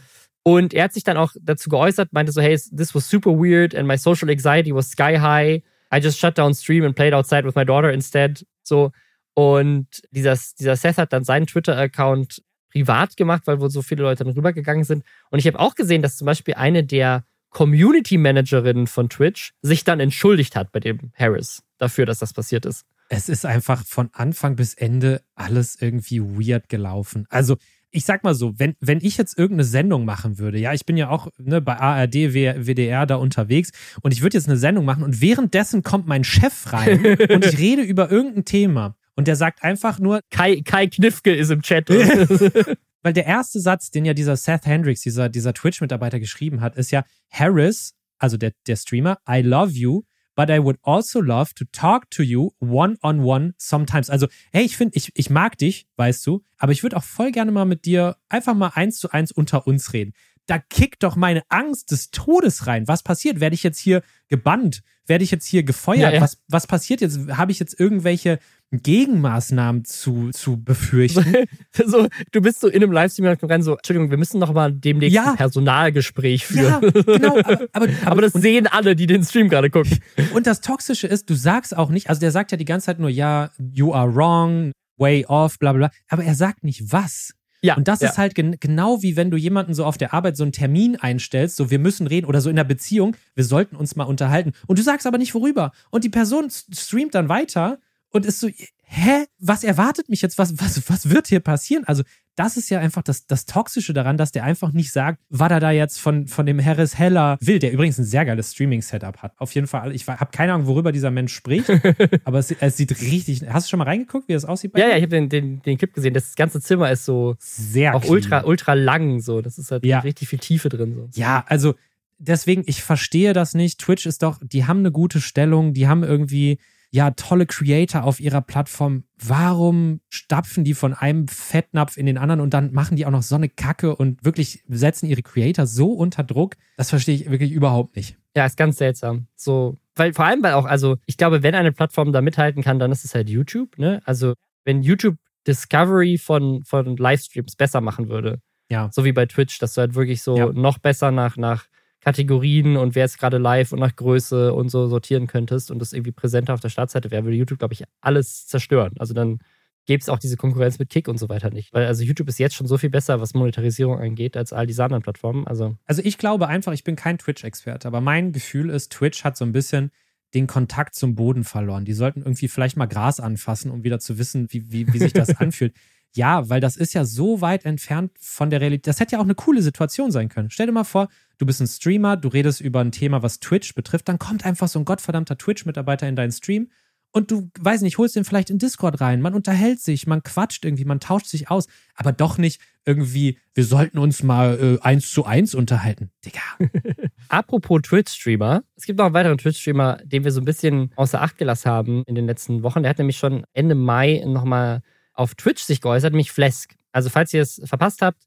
[SPEAKER 1] Und er hat sich dann auch dazu geäußert, meinte so, hey, this was super weird and my social anxiety was sky high. I just shut down stream and played outside with my daughter instead. So. Und dieser, dieser Seth hat dann seinen Twitter-Account privat gemacht, weil wohl so viele Leute dann rübergegangen sind. Und ich habe auch gesehen, dass zum Beispiel eine der Community Managerin von Twitch sich dann entschuldigt hat bei dem Harris dafür, dass das passiert ist.
[SPEAKER 2] Es ist einfach von Anfang bis Ende alles irgendwie weird gelaufen. Also ich sag mal so, wenn, wenn ich jetzt irgendeine Sendung machen würde, ja, ich bin ja auch ne, bei ARD, WDR da unterwegs und ich würde jetzt eine Sendung machen und währenddessen kommt mein Chef rein und ich rede über irgendein Thema und der sagt einfach nur.
[SPEAKER 1] Kai, Kai Knifke ist im Chat.
[SPEAKER 2] Weil der erste Satz, den ja dieser Seth Hendricks, dieser, dieser Twitch-Mitarbeiter geschrieben hat, ist ja, Harris, also der, der Streamer, I love you, but I would also love to talk to you one on one sometimes. Also, hey, ich finde, ich, ich mag dich, weißt du, aber ich würde auch voll gerne mal mit dir einfach mal eins zu eins unter uns reden. Da kickt doch meine Angst des Todes rein. Was passiert? Werde ich jetzt hier gebannt? Werde ich jetzt hier gefeuert? Ja, ja. Was, was passiert jetzt? Habe ich jetzt irgendwelche Gegenmaßnahmen zu, zu befürchten.
[SPEAKER 1] so, du bist so in einem Livestream und rein so, Entschuldigung, wir müssen noch mal demnächst ja. ein Personalgespräch führen. Ja, genau. Aber, aber, aber, aber das sehen alle, die den Stream gerade gucken.
[SPEAKER 2] Und das Toxische ist, du sagst auch nicht, also der sagt ja die ganze Zeit nur, ja, you are wrong, way off, bla bla bla. Aber er sagt nicht was. Ja, und das ja. ist halt gen genau wie wenn du jemanden so auf der Arbeit so einen Termin einstellst, so wir müssen reden oder so in der Beziehung, wir sollten uns mal unterhalten. Und du sagst aber nicht worüber. Und die Person streamt dann weiter und ist so, hä, was erwartet mich jetzt? Was, was, was wird hier passieren? Also, das ist ja einfach das, das Toxische daran, dass der einfach nicht sagt, was er da jetzt von, von dem Harris Heller will, der übrigens ein sehr geiles Streaming-Setup hat. Auf jeden Fall, ich habe keine Ahnung, worüber dieser Mensch spricht, aber es, es, sieht richtig. Hast du schon mal reingeguckt, wie das aussieht?
[SPEAKER 1] ja, ja, ich habe den, den, den Clip gesehen. Das ganze Zimmer ist so sehr auch clean. ultra, ultra lang. So. Das ist halt ja. richtig viel Tiefe drin. So.
[SPEAKER 2] Ja, also deswegen, ich verstehe das nicht. Twitch ist doch, die haben eine gute Stellung, die haben irgendwie ja, tolle Creator auf ihrer Plattform. Warum stapfen die von einem Fettnapf in den anderen und dann machen die auch noch so eine Kacke und wirklich setzen ihre Creator so unter Druck? Das verstehe ich wirklich überhaupt nicht.
[SPEAKER 1] Ja, ist ganz seltsam. So, weil vor allem, weil auch, also ich glaube, wenn eine Plattform da mithalten kann, dann ist es halt YouTube, ne? Also, wenn YouTube Discovery von, von Livestreams besser machen würde. Ja. So wie bei Twitch, dass du halt wirklich so ja. noch besser nach, nach Kategorien und wer ist gerade live und nach Größe und so sortieren könntest und das irgendwie präsenter auf der Startseite wäre, würde YouTube, glaube ich, alles zerstören. Also dann gäbe es auch diese Konkurrenz mit Kick und so weiter nicht. Weil also YouTube ist jetzt schon so viel besser, was Monetarisierung angeht, als all diese anderen Plattformen. Also,
[SPEAKER 2] also ich glaube einfach, ich bin kein Twitch-Experte, aber mein Gefühl ist, Twitch hat so ein bisschen den Kontakt zum Boden verloren. Die sollten irgendwie vielleicht mal Gras anfassen, um wieder zu wissen, wie, wie, wie sich das anfühlt. Ja, weil das ist ja so weit entfernt von der Realität. Das hätte ja auch eine coole Situation sein können. Stell dir mal vor, du bist ein Streamer, du redest über ein Thema, was Twitch betrifft, dann kommt einfach so ein gottverdammter Twitch-Mitarbeiter in deinen Stream und du, weiß nicht, holst den vielleicht in Discord rein. Man unterhält sich, man quatscht irgendwie, man tauscht sich aus, aber doch nicht irgendwie, wir sollten uns mal äh, eins zu eins unterhalten. Digga.
[SPEAKER 1] Apropos Twitch-Streamer, es gibt noch einen weiteren Twitch-Streamer, den wir so ein bisschen außer Acht gelassen haben in den letzten Wochen. Der hat nämlich schon Ende Mai nochmal auf Twitch sich geäußert, nämlich Flesk. Also falls ihr es verpasst habt,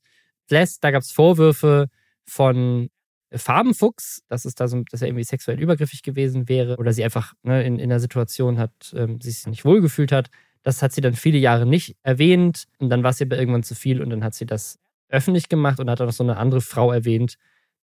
[SPEAKER 1] Flesk, da gab es Vorwürfe von Farbenfuchs, dass es da so, dass er irgendwie sexuell übergriffig gewesen wäre oder sie einfach ne, in, in der Situation hat, ähm, sich nicht wohlgefühlt hat. Das hat sie dann viele Jahre nicht erwähnt und dann war es ihr irgendwann zu viel und dann hat sie das öffentlich gemacht und hat auch noch so eine andere Frau erwähnt,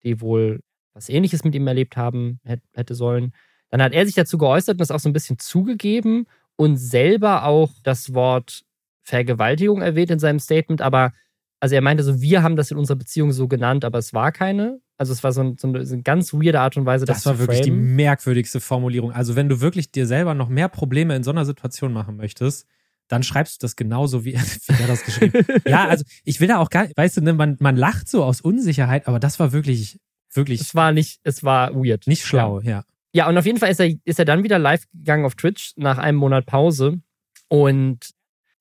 [SPEAKER 1] die wohl was ähnliches mit ihm erlebt haben hätte sollen. Dann hat er sich dazu geäußert und das auch so ein bisschen zugegeben und selber auch das Wort Vergewaltigung erwähnt in seinem Statement, aber also er meinte so, wir haben das in unserer Beziehung so genannt, aber es war keine. Also es war so, ein, so, eine, so eine, ganz weirde Art und Weise,
[SPEAKER 2] das, das war wirklich die merkwürdigste Formulierung. Also wenn du wirklich dir selber noch mehr Probleme in so einer Situation machen möchtest, dann schreibst du das genauso, wie er, wie er das geschrieben hat. ja, also ich will da auch gar nicht, weißt du, ne, man, man lacht so aus Unsicherheit, aber das war wirklich, wirklich.
[SPEAKER 1] Es war nicht, es war weird.
[SPEAKER 2] Nicht schlau, ja.
[SPEAKER 1] Ja, ja und auf jeden Fall ist er, ist er dann wieder live gegangen auf Twitch nach einem Monat Pause und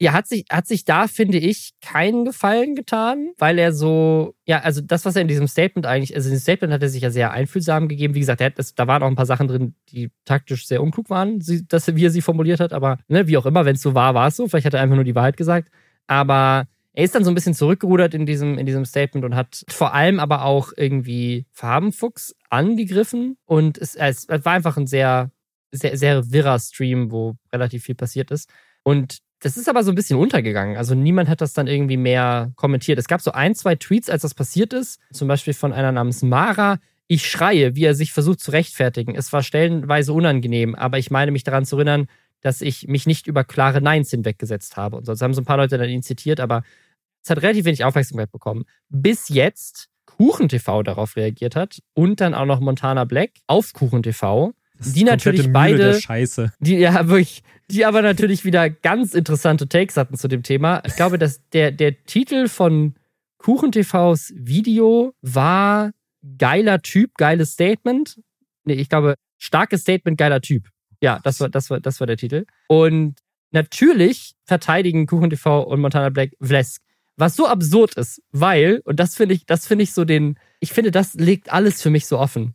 [SPEAKER 1] ja, hat sich, hat sich da, finde ich, keinen Gefallen getan, weil er so, ja, also das, was er in diesem Statement eigentlich, also in dem Statement hat er sich ja sehr einfühlsam gegeben. Wie gesagt, er hat das, da waren auch ein paar Sachen drin, die taktisch sehr unklug waren, sie, dass, wie er sie formuliert hat, aber ne, wie auch immer, wenn es so war, war es so. Vielleicht hat er einfach nur die Wahrheit gesagt. Aber er ist dann so ein bisschen zurückgerudert in diesem, in diesem Statement und hat vor allem aber auch irgendwie Farbenfuchs angegriffen. Und es, es war einfach ein sehr, sehr, sehr wirrer Stream, wo relativ viel passiert ist. Und das ist aber so ein bisschen untergegangen. Also niemand hat das dann irgendwie mehr kommentiert. Es gab so ein, zwei Tweets, als das passiert ist. Zum Beispiel von einer namens Mara. Ich schreie, wie er sich versucht zu rechtfertigen. Es war stellenweise unangenehm, aber ich meine mich daran zu erinnern, dass ich mich nicht über klare Neins hinweggesetzt habe. Und sonst haben so ein paar Leute dann ihn zitiert, aber es hat relativ wenig Aufmerksamkeit bekommen. Bis jetzt KuchenTV darauf reagiert hat und dann auch noch Montana Black auf KuchenTV die natürlich beide.
[SPEAKER 2] Scheiße.
[SPEAKER 1] Die, ja, wirklich. Die aber natürlich wieder ganz interessante Takes hatten zu dem Thema. Ich glaube, dass der, der Titel von KuchenTVs Video war geiler Typ, geiles Statement. Nee, ich glaube, starkes Statement, geiler Typ. Ja, das war, das war, das war der Titel. Und natürlich verteidigen KuchenTV und Montana Black Vlesk. Was so absurd ist, weil, und das finde ich, das finde ich so den, ich finde, das legt alles für mich so offen.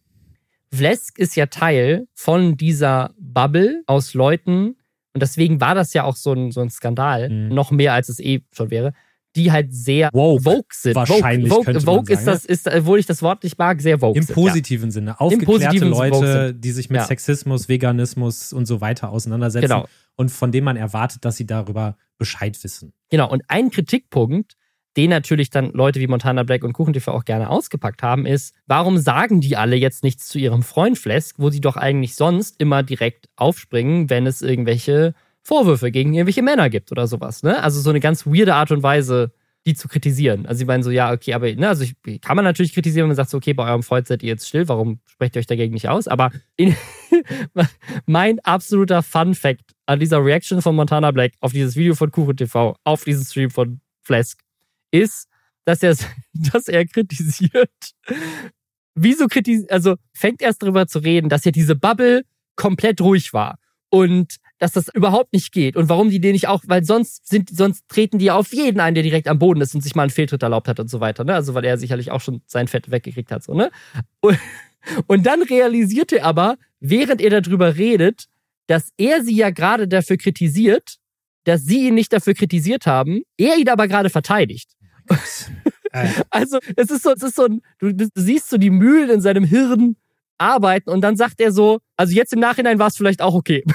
[SPEAKER 1] Vlesk ist ja Teil von dieser Bubble aus Leuten, und deswegen war das ja auch so ein, so ein Skandal, mhm. noch mehr als es eh schon wäre, die halt sehr
[SPEAKER 2] woke,
[SPEAKER 1] woke sind.
[SPEAKER 2] Wahrscheinlich
[SPEAKER 1] woke, vogue, vogue ist das, ist, obwohl ich das Wort nicht mag, sehr woke.
[SPEAKER 2] Im
[SPEAKER 1] sind,
[SPEAKER 2] positiven ja. Sinne. Aufgeklärte positiven Leute, die sich mit ja. Sexismus, Veganismus und so weiter auseinandersetzen
[SPEAKER 1] genau.
[SPEAKER 2] und von denen man erwartet, dass sie darüber Bescheid wissen.
[SPEAKER 1] Genau. Und ein Kritikpunkt, den natürlich dann Leute wie Montana Black und KuchenTV auch gerne ausgepackt haben, ist, warum sagen die alle jetzt nichts zu ihrem Freund Flesk, wo sie doch eigentlich sonst immer direkt aufspringen, wenn es irgendwelche Vorwürfe gegen irgendwelche Männer gibt oder sowas. Ne? Also so eine ganz weirde Art und Weise, die zu kritisieren. Also sie meinen so, ja, okay, aber ne, also ich, kann man natürlich kritisieren, wenn man sagt, so, okay, bei eurem Freund seid ihr jetzt still, warum sprecht ihr euch dagegen nicht aus? Aber in, mein absoluter Fun Fact an dieser Reaction von Montana Black auf dieses Video von Kuchen TV, auf diesen Stream von Flask, ist, dass er, dass er kritisiert. Wieso kritisiert, also fängt erst darüber zu reden, dass ja diese Bubble komplett ruhig war und dass das überhaupt nicht geht und warum die den nicht auch, weil sonst sind, sonst treten die auf jeden ein, der direkt am Boden ist und sich mal einen Fehltritt erlaubt hat und so weiter, ne? Also weil er sicherlich auch schon sein Fett weggekriegt hat, so, ne? Und, und dann realisiert er aber, während er darüber redet, dass er sie ja gerade dafür kritisiert, dass sie ihn nicht dafür kritisiert haben, er ihn aber gerade verteidigt. also, es ist so, es ist so ein, du, du siehst so die Mühlen in seinem Hirn arbeiten und dann sagt er so, also jetzt im Nachhinein war es vielleicht auch okay.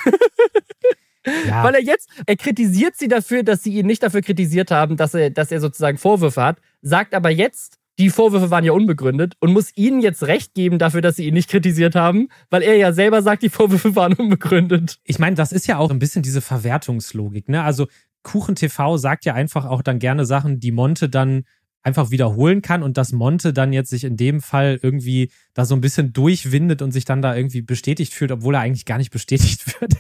[SPEAKER 1] Ja. Weil er jetzt, er kritisiert sie dafür, dass sie ihn nicht dafür kritisiert haben, dass er, dass er sozusagen Vorwürfe hat, sagt aber jetzt, die Vorwürfe waren ja unbegründet und muss ihnen jetzt recht geben dafür, dass sie ihn nicht kritisiert haben, weil er ja selber sagt, die Vorwürfe waren unbegründet.
[SPEAKER 2] Ich meine, das ist ja auch ein bisschen diese Verwertungslogik, ne? Also Kuchen TV sagt ja einfach auch dann gerne Sachen, die Monte dann einfach wiederholen kann und dass Monte dann jetzt sich in dem Fall irgendwie da so ein bisschen durchwindet und sich dann da irgendwie bestätigt fühlt, obwohl er eigentlich gar nicht bestätigt wird.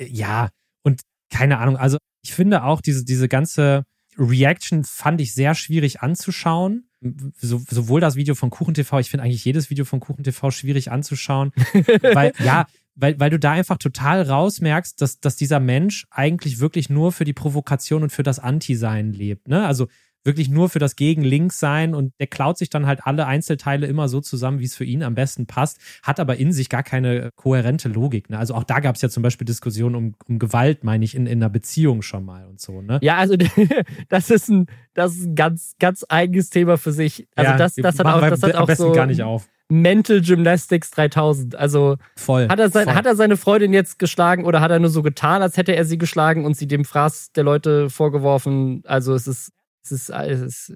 [SPEAKER 2] ja, und keine Ahnung, also ich finde auch diese, diese ganze Reaction fand ich sehr schwierig anzuschauen. So, sowohl das Video von KuchenTV, ich finde eigentlich jedes Video von KuchenTV schwierig anzuschauen, weil ja, weil, weil du da einfach total rausmerkst, dass, dass dieser Mensch eigentlich wirklich nur für die Provokation und für das Anti-Sein lebt. Ne? Also wirklich nur für das Gegen-Links sein und der klaut sich dann halt alle Einzelteile immer so zusammen, wie es für ihn am besten passt, hat aber in sich gar keine kohärente Logik. Ne? Also auch da gab es ja zum Beispiel Diskussionen um, um Gewalt, meine ich, in, in einer Beziehung schon mal und so. Ne?
[SPEAKER 1] Ja, also das ist ein, das ist ein ganz, ganz eigenes Thema für sich. Also ja, das, das hat auch, das hat auch so
[SPEAKER 2] gar nicht auf.
[SPEAKER 1] Mental Gymnastics 3000. Also
[SPEAKER 2] voll,
[SPEAKER 1] hat, er sein,
[SPEAKER 2] voll.
[SPEAKER 1] hat er seine Freundin jetzt geschlagen oder hat er nur so getan, als hätte er sie geschlagen und sie dem Fraß der Leute vorgeworfen? Also es ist es ist, es ist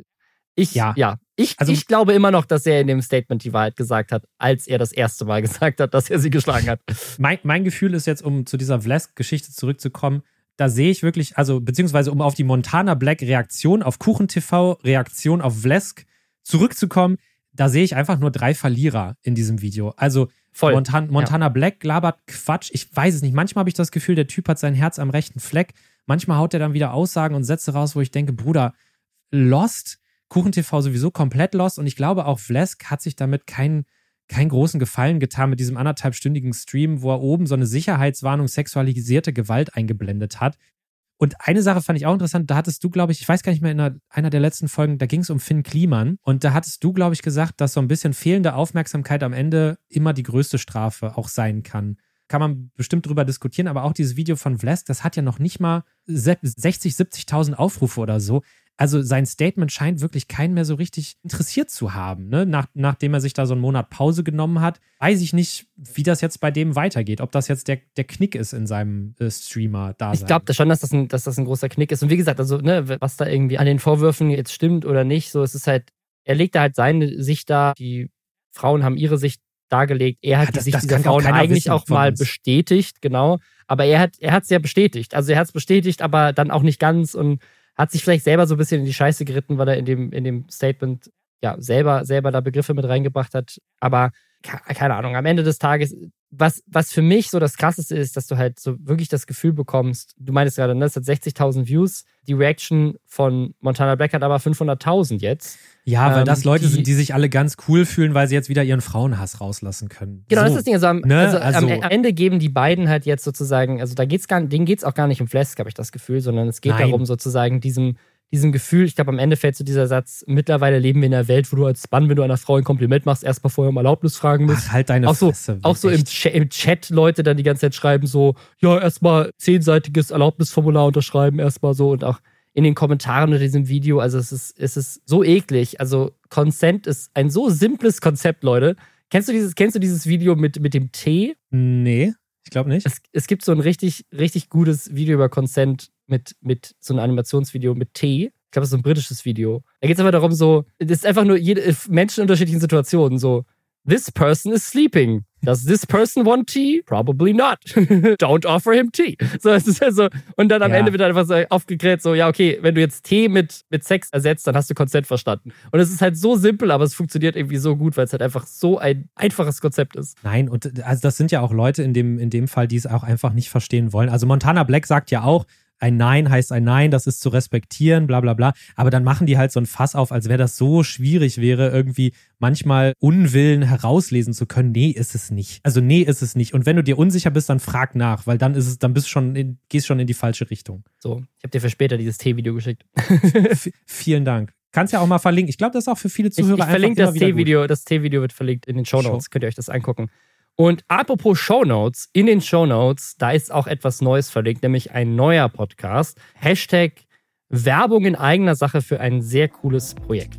[SPEAKER 1] ich, ja, ja. Ich, also, ich glaube immer noch, dass er in dem Statement die Wahrheit gesagt hat, als er das erste Mal gesagt hat, dass er sie geschlagen hat.
[SPEAKER 2] Mein, mein Gefühl ist jetzt, um zu dieser Vlesk-Geschichte zurückzukommen, da sehe ich wirklich, also beziehungsweise um auf die Montana Black Reaktion auf Kuchen TV, Reaktion auf Vlesk zurückzukommen, da sehe ich einfach nur drei Verlierer in diesem Video. Also Voll. Montan Montana ja. Black labert Quatsch. Ich weiß es nicht. Manchmal habe ich das Gefühl, der Typ hat sein Herz am rechten Fleck. Manchmal haut er dann wieder Aussagen und Sätze raus, wo ich denke, Bruder, lost. KuchenTV sowieso komplett lost und ich glaube auch Vlesk hat sich damit keinen keinen großen Gefallen getan mit diesem anderthalbstündigen Stream, wo er oben so eine Sicherheitswarnung sexualisierte Gewalt eingeblendet hat. Und eine Sache fand ich auch interessant, da hattest du, glaube ich, ich weiß gar nicht mehr, in einer, einer der letzten Folgen, da ging es um Finn Kliman. Und da hattest du, glaube ich, gesagt, dass so ein bisschen fehlende Aufmerksamkeit am Ende immer die größte Strafe auch sein kann. Kann man bestimmt drüber diskutieren, aber auch dieses Video von Vlesk, das hat ja noch nicht mal 60, 70.000 Aufrufe oder so also sein Statement scheint wirklich keinen mehr so richtig interessiert zu haben. Ne? Nach, nachdem er sich da so einen Monat Pause genommen hat, weiß ich nicht, wie das jetzt bei dem weitergeht. Ob das jetzt der, der Knick ist in seinem äh, streamer da.
[SPEAKER 1] Ich glaube schon, dass das, ein, dass das ein großer Knick ist. Und wie gesagt, also, ne, was da irgendwie an den Vorwürfen jetzt stimmt oder nicht, so es ist halt, er legt da halt seine Sicht da, die Frauen haben ihre Sicht dargelegt. Er hat ja, das, die Sicht dieser Frauen eigentlich auch mal uns. bestätigt, genau. Aber er hat er es ja bestätigt. Also er hat es bestätigt, aber dann auch nicht ganz und hat sich vielleicht selber so ein bisschen in die Scheiße geritten, weil er in dem, in dem Statement ja selber, selber da Begriffe mit reingebracht hat. Aber keine Ahnung, am Ende des Tages, was, was für mich so das Krasseste ist, dass du halt so wirklich das Gefühl bekommst, du meintest gerade, ne, es hat 60.000 Views, die Reaction von Montana Black hat aber 500.000 jetzt.
[SPEAKER 2] Ja, weil ähm, das Leute die, sind, die sich alle ganz cool fühlen, weil sie jetzt wieder ihren Frauenhass rauslassen können.
[SPEAKER 1] Genau, so. das ist das Ding. Also, am, ne? also, also, am Ende geben die beiden halt jetzt sozusagen, also da geht's gar, denen geht's auch gar nicht um Flask, habe ich das Gefühl, sondern es geht Nein. darum, sozusagen diesem diesem Gefühl, ich glaube, am Ende fällt so dieser Satz, mittlerweile leben wir in einer Welt, wo du als Mann, wenn du einer Frau ein Kompliment machst, erstmal vorher um Erlaubnis fragen musst.
[SPEAKER 2] Ach, halt deine
[SPEAKER 1] auch so,
[SPEAKER 2] Fresse.
[SPEAKER 1] Auch so im, im, Chat Leute dann die ganze Zeit schreiben so, ja, erstmal zehnseitiges Erlaubnisformular unterschreiben, erstmal so und auch in den Kommentaren unter diesem Video, also es ist, es ist so eklig. Also Consent ist ein so simples Konzept, Leute. Kennst du dieses, kennst du dieses Video mit, mit dem T?
[SPEAKER 2] Nee, ich glaube nicht.
[SPEAKER 1] Es, es gibt so ein richtig, richtig gutes Video über Consent mit, mit so einem Animationsvideo mit T. Ich glaube, das ist so ein britisches Video. Da geht es aber darum, so, das ist einfach nur jede, Menschen in unterschiedlichen Situationen. So, this person is sleeping. Does this person want tea? Probably not. Don't offer him tea. So, es ist also, und dann am ja. Ende wird einfach so aufgeklärt, so, ja, okay, wenn du jetzt Tee mit, mit Sex ersetzt, dann hast du Consent verstanden. Und es ist halt so simpel, aber es funktioniert irgendwie so gut, weil es halt einfach so ein einfaches Konzept ist.
[SPEAKER 2] Nein, und also das sind ja auch Leute in dem, in dem Fall, die es auch einfach nicht verstehen wollen. Also Montana Black sagt ja auch, ein Nein heißt ein Nein, das ist zu respektieren, bla bla bla. Aber dann machen die halt so ein Fass auf, als wäre das so schwierig wäre, irgendwie manchmal Unwillen herauslesen zu können. Nee, ist es nicht. Also nee, ist es nicht. Und wenn du dir unsicher bist, dann frag nach, weil dann ist es, dann bist schon in, gehst schon in die falsche Richtung.
[SPEAKER 1] So, ich habe dir für später dieses T-Video geschickt.
[SPEAKER 2] vielen Dank. Kannst ja auch mal verlinken. Ich glaube, das ist auch für viele Zuhörer ich,
[SPEAKER 1] ich verlinke das T-Video. Das T-Video wird verlinkt in den Show Notes. Könnt ihr euch das angucken. Und apropos Shownotes, in den Shownotes, da ist auch etwas Neues verlinkt, nämlich ein neuer Podcast. Hashtag Werbung in eigener Sache für ein sehr cooles Projekt.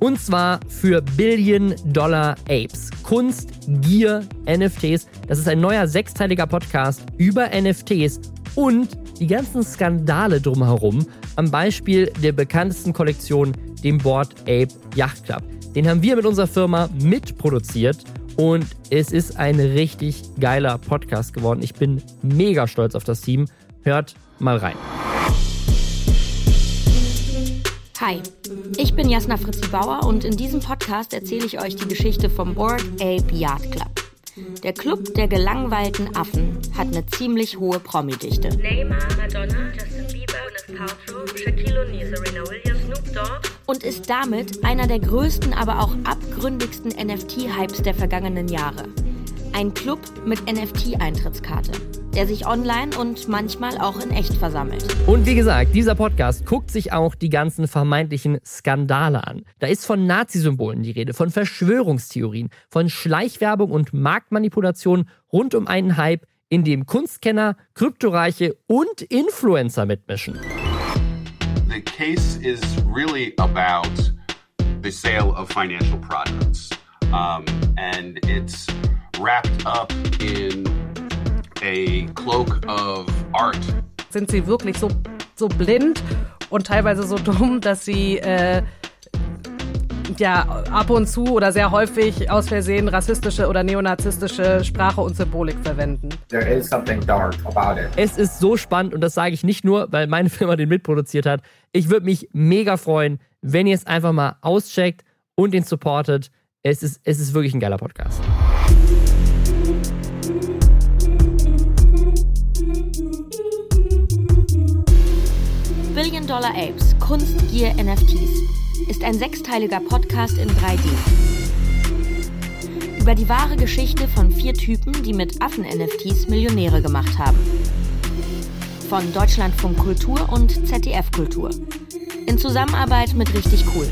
[SPEAKER 1] Und zwar für Billion Dollar Apes. Kunst, Gier, NFTs. Das ist ein neuer sechsteiliger Podcast über NFTs und die ganzen Skandale drumherum. Am Beispiel der bekanntesten Kollektion, dem Board Ape Yacht Club. Den haben wir mit unserer Firma mitproduziert und es ist ein richtig geiler Podcast geworden. Ich bin mega stolz auf das Team. Hört mal rein.
[SPEAKER 3] Hi, ich bin Jasna Fritzi Bauer und in diesem Podcast erzähle ich euch die Geschichte vom Board Ape Yard Club. Der Club der gelangweilten Affen hat eine ziemlich hohe Promi-Dichte. Neymar, Madonna, Justin Bieber, Gwyneth Paltrow, Shaquille O'Neal, Serena Williams, Snoop Dogg und ist damit einer der größten, aber auch abgründigsten NFT-Hypes der vergangenen Jahre. Ein Club mit NFT-Eintrittskarte, der sich online und manchmal auch in echt versammelt.
[SPEAKER 1] Und wie gesagt, dieser Podcast guckt sich auch die ganzen vermeintlichen Skandale an. Da ist von Nazi-Symbolen die Rede, von Verschwörungstheorien, von Schleichwerbung und Marktmanipulation rund um einen Hype, in dem Kunstkenner, Kryptoreiche und Influencer mitmischen.
[SPEAKER 4] Case is really about the sale of financial products. Um, and it's wrapped up in a cloak of art.
[SPEAKER 5] Sind sie wirklich so, so blind und teilweise so dumm, dass sie äh, ja ab und zu oder sehr häufig aus Versehen rassistische oder neonazistische Sprache und Symbolik verwenden.
[SPEAKER 1] There is something dark about it. Es ist so spannend und das sage ich nicht nur, weil meine Firma den mitproduziert hat. Ich würde mich mega freuen, wenn ihr es einfach mal auscheckt und den supportet. Es ist, es ist wirklich ein geiler Podcast.
[SPEAKER 3] Billion Dollar Apes, Kunstgier NFTs ist ein sechsteiliger Podcast in 3D. Über die wahre Geschichte von vier Typen, die mit Affen-NFTs Millionäre gemacht haben. Von Deutschlandfunk Kultur und ZDF Kultur. In Zusammenarbeit mit Richtig Cool.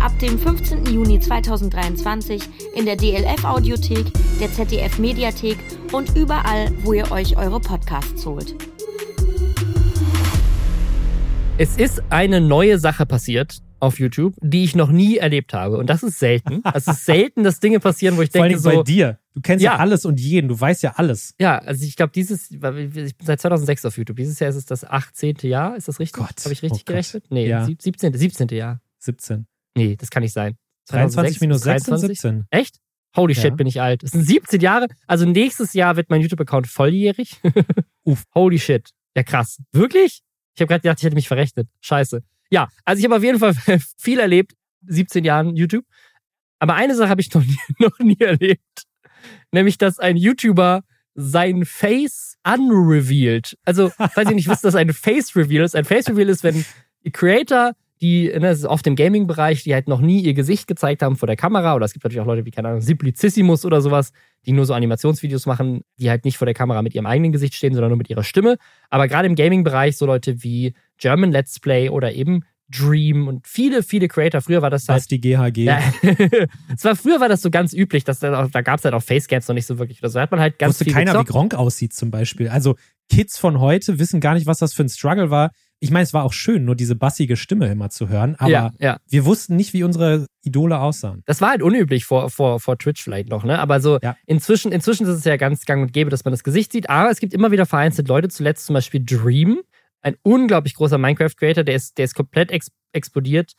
[SPEAKER 3] Ab dem 15. Juni 2023 in der DLF Audiothek, der ZDF Mediathek und überall, wo ihr euch eure Podcasts holt.
[SPEAKER 1] Es ist eine neue Sache passiert auf YouTube, die ich noch nie erlebt habe. Und das ist selten. Es ist selten, dass Dinge passieren, wo ich Vor denke,
[SPEAKER 2] so. bei dir. Du kennst ja. ja. alles und jeden. Du weißt ja alles.
[SPEAKER 1] Ja, also ich glaube, dieses, ich bin seit 2006 auf YouTube. Dieses Jahr ist es das 18. Jahr. Ist das richtig? Habe ich richtig oh gerechnet? Nee, ja. 17. 17. Jahr.
[SPEAKER 2] 17.
[SPEAKER 1] Nee, das kann nicht sein.
[SPEAKER 2] 23 minus 16, 17.
[SPEAKER 1] Echt? Holy ja. shit, bin ich alt. Das sind 17 Jahre. Also nächstes Jahr wird mein YouTube-Account volljährig. Uff. Holy shit. Ja, krass. Wirklich? Ich habe gerade gedacht, ich hätte mich verrechnet. Scheiße. Ja, also ich habe auf jeden Fall viel erlebt, 17 Jahren YouTube. Aber eine Sache habe ich noch nie, noch nie erlebt. Nämlich, dass ein YouTuber sein Face unrevealed. Also, falls ihr nicht wisst, dass ein Face Reveal ist. Ein Face Reveal ist, wenn die Creator, die, ne, das ist oft im Gaming-Bereich, die halt noch nie ihr Gesicht gezeigt haben vor der Kamera, oder es gibt natürlich auch Leute wie, keine Ahnung, Simplicissimus oder sowas, die nur so Animationsvideos machen, die halt nicht vor der Kamera mit ihrem eigenen Gesicht stehen, sondern nur mit ihrer Stimme. Aber gerade im Gaming-Bereich so Leute wie German Let's Play oder eben Dream und viele, viele Creator. Früher war das halt.
[SPEAKER 2] Was die GHG.
[SPEAKER 1] Ja, es war, früher war das so ganz üblich, dass da, da gab es halt auch Facecams noch nicht so wirklich oder so. Hat man halt ganz
[SPEAKER 2] Wusste keiner,
[SPEAKER 1] gezockt.
[SPEAKER 2] wie Gronk aussieht zum Beispiel. Also Kids von heute wissen gar nicht, was das für ein Struggle war. Ich meine, es war auch schön, nur diese bassige Stimme immer zu hören, aber
[SPEAKER 1] ja, ja.
[SPEAKER 2] wir wussten nicht, wie unsere Idole aussahen.
[SPEAKER 1] Das war halt unüblich vor, vor, vor Twitch vielleicht noch, ne? Aber so
[SPEAKER 2] Ja.
[SPEAKER 1] inzwischen, inzwischen ist es ja ganz gang und gäbe, dass man das Gesicht sieht. Aber es gibt immer wieder vereinzelt Leute, zuletzt zum Beispiel Dream, ein unglaublich großer Minecraft-Creator, der ist, der ist komplett ex explodiert,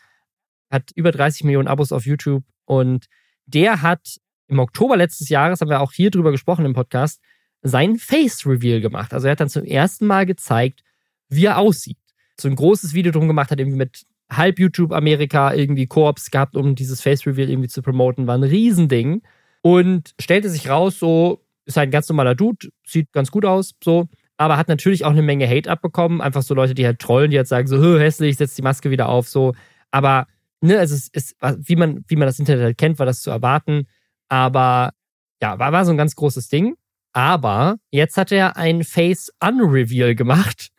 [SPEAKER 1] hat über 30 Millionen Abos auf YouTube und der hat im Oktober letztes Jahres, haben wir auch hier drüber gesprochen im Podcast, sein Face-Reveal gemacht. Also er hat dann zum ersten Mal gezeigt, wie er aussieht. So ein großes Video drum gemacht, hat irgendwie mit halb YouTube Amerika irgendwie Koops gehabt, um dieses Face Reveal irgendwie zu promoten, war ein Riesending. Und stellte sich raus, so ist halt ein ganz normaler Dude, sieht ganz gut aus, so, aber hat natürlich auch eine Menge Hate abbekommen, einfach so Leute, die halt trollen, die halt sagen so, "Hö, hässlich, setz die Maske wieder auf, so, aber ne, also es ist wie man wie man das Internet halt kennt, war das zu erwarten, aber ja, war war so ein ganz großes Ding, aber jetzt hat er ein Face Unreveal gemacht.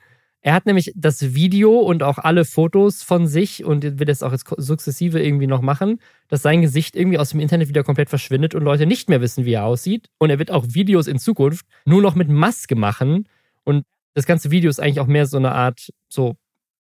[SPEAKER 1] Er hat nämlich das Video und auch alle Fotos von sich und wird es auch jetzt sukzessive irgendwie noch machen, dass sein Gesicht irgendwie aus dem Internet wieder komplett verschwindet und Leute nicht mehr wissen, wie er aussieht. Und er wird auch Videos in Zukunft nur noch mit Maske machen. Und das ganze Video ist eigentlich auch mehr so eine Art so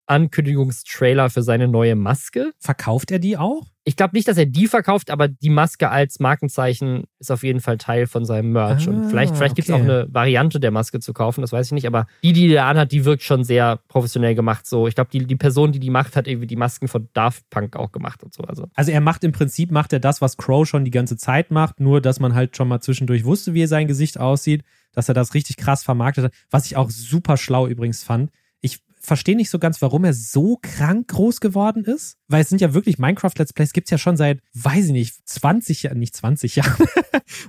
[SPEAKER 1] Ankündigungstrailer für seine neue Maske.
[SPEAKER 2] Verkauft er die auch?
[SPEAKER 1] Ich glaube nicht, dass er die verkauft, aber die Maske als Markenzeichen ist auf jeden Fall Teil von seinem Merch.
[SPEAKER 2] Ah,
[SPEAKER 1] und vielleicht, vielleicht gibt es
[SPEAKER 2] okay.
[SPEAKER 1] auch eine Variante der Maske zu kaufen, das weiß ich nicht. Aber die, die er anhat, die wirkt schon sehr professionell gemacht. So, ich glaube, die, die Person, die die macht, hat irgendwie die Masken von Daft Punk auch gemacht und so. Also
[SPEAKER 2] Also er macht im Prinzip, macht er das, was Crow schon die ganze Zeit macht, nur dass man halt schon mal zwischendurch wusste, wie sein Gesicht aussieht, dass er das richtig krass vermarktet hat. Was ich auch super schlau übrigens fand. Verstehe nicht so ganz, warum er so krank groß geworden ist, weil es sind ja wirklich Minecraft-Let's Plays, gibt's ja schon seit, weiß ich nicht, 20 Jahren, nicht 20 Jahren,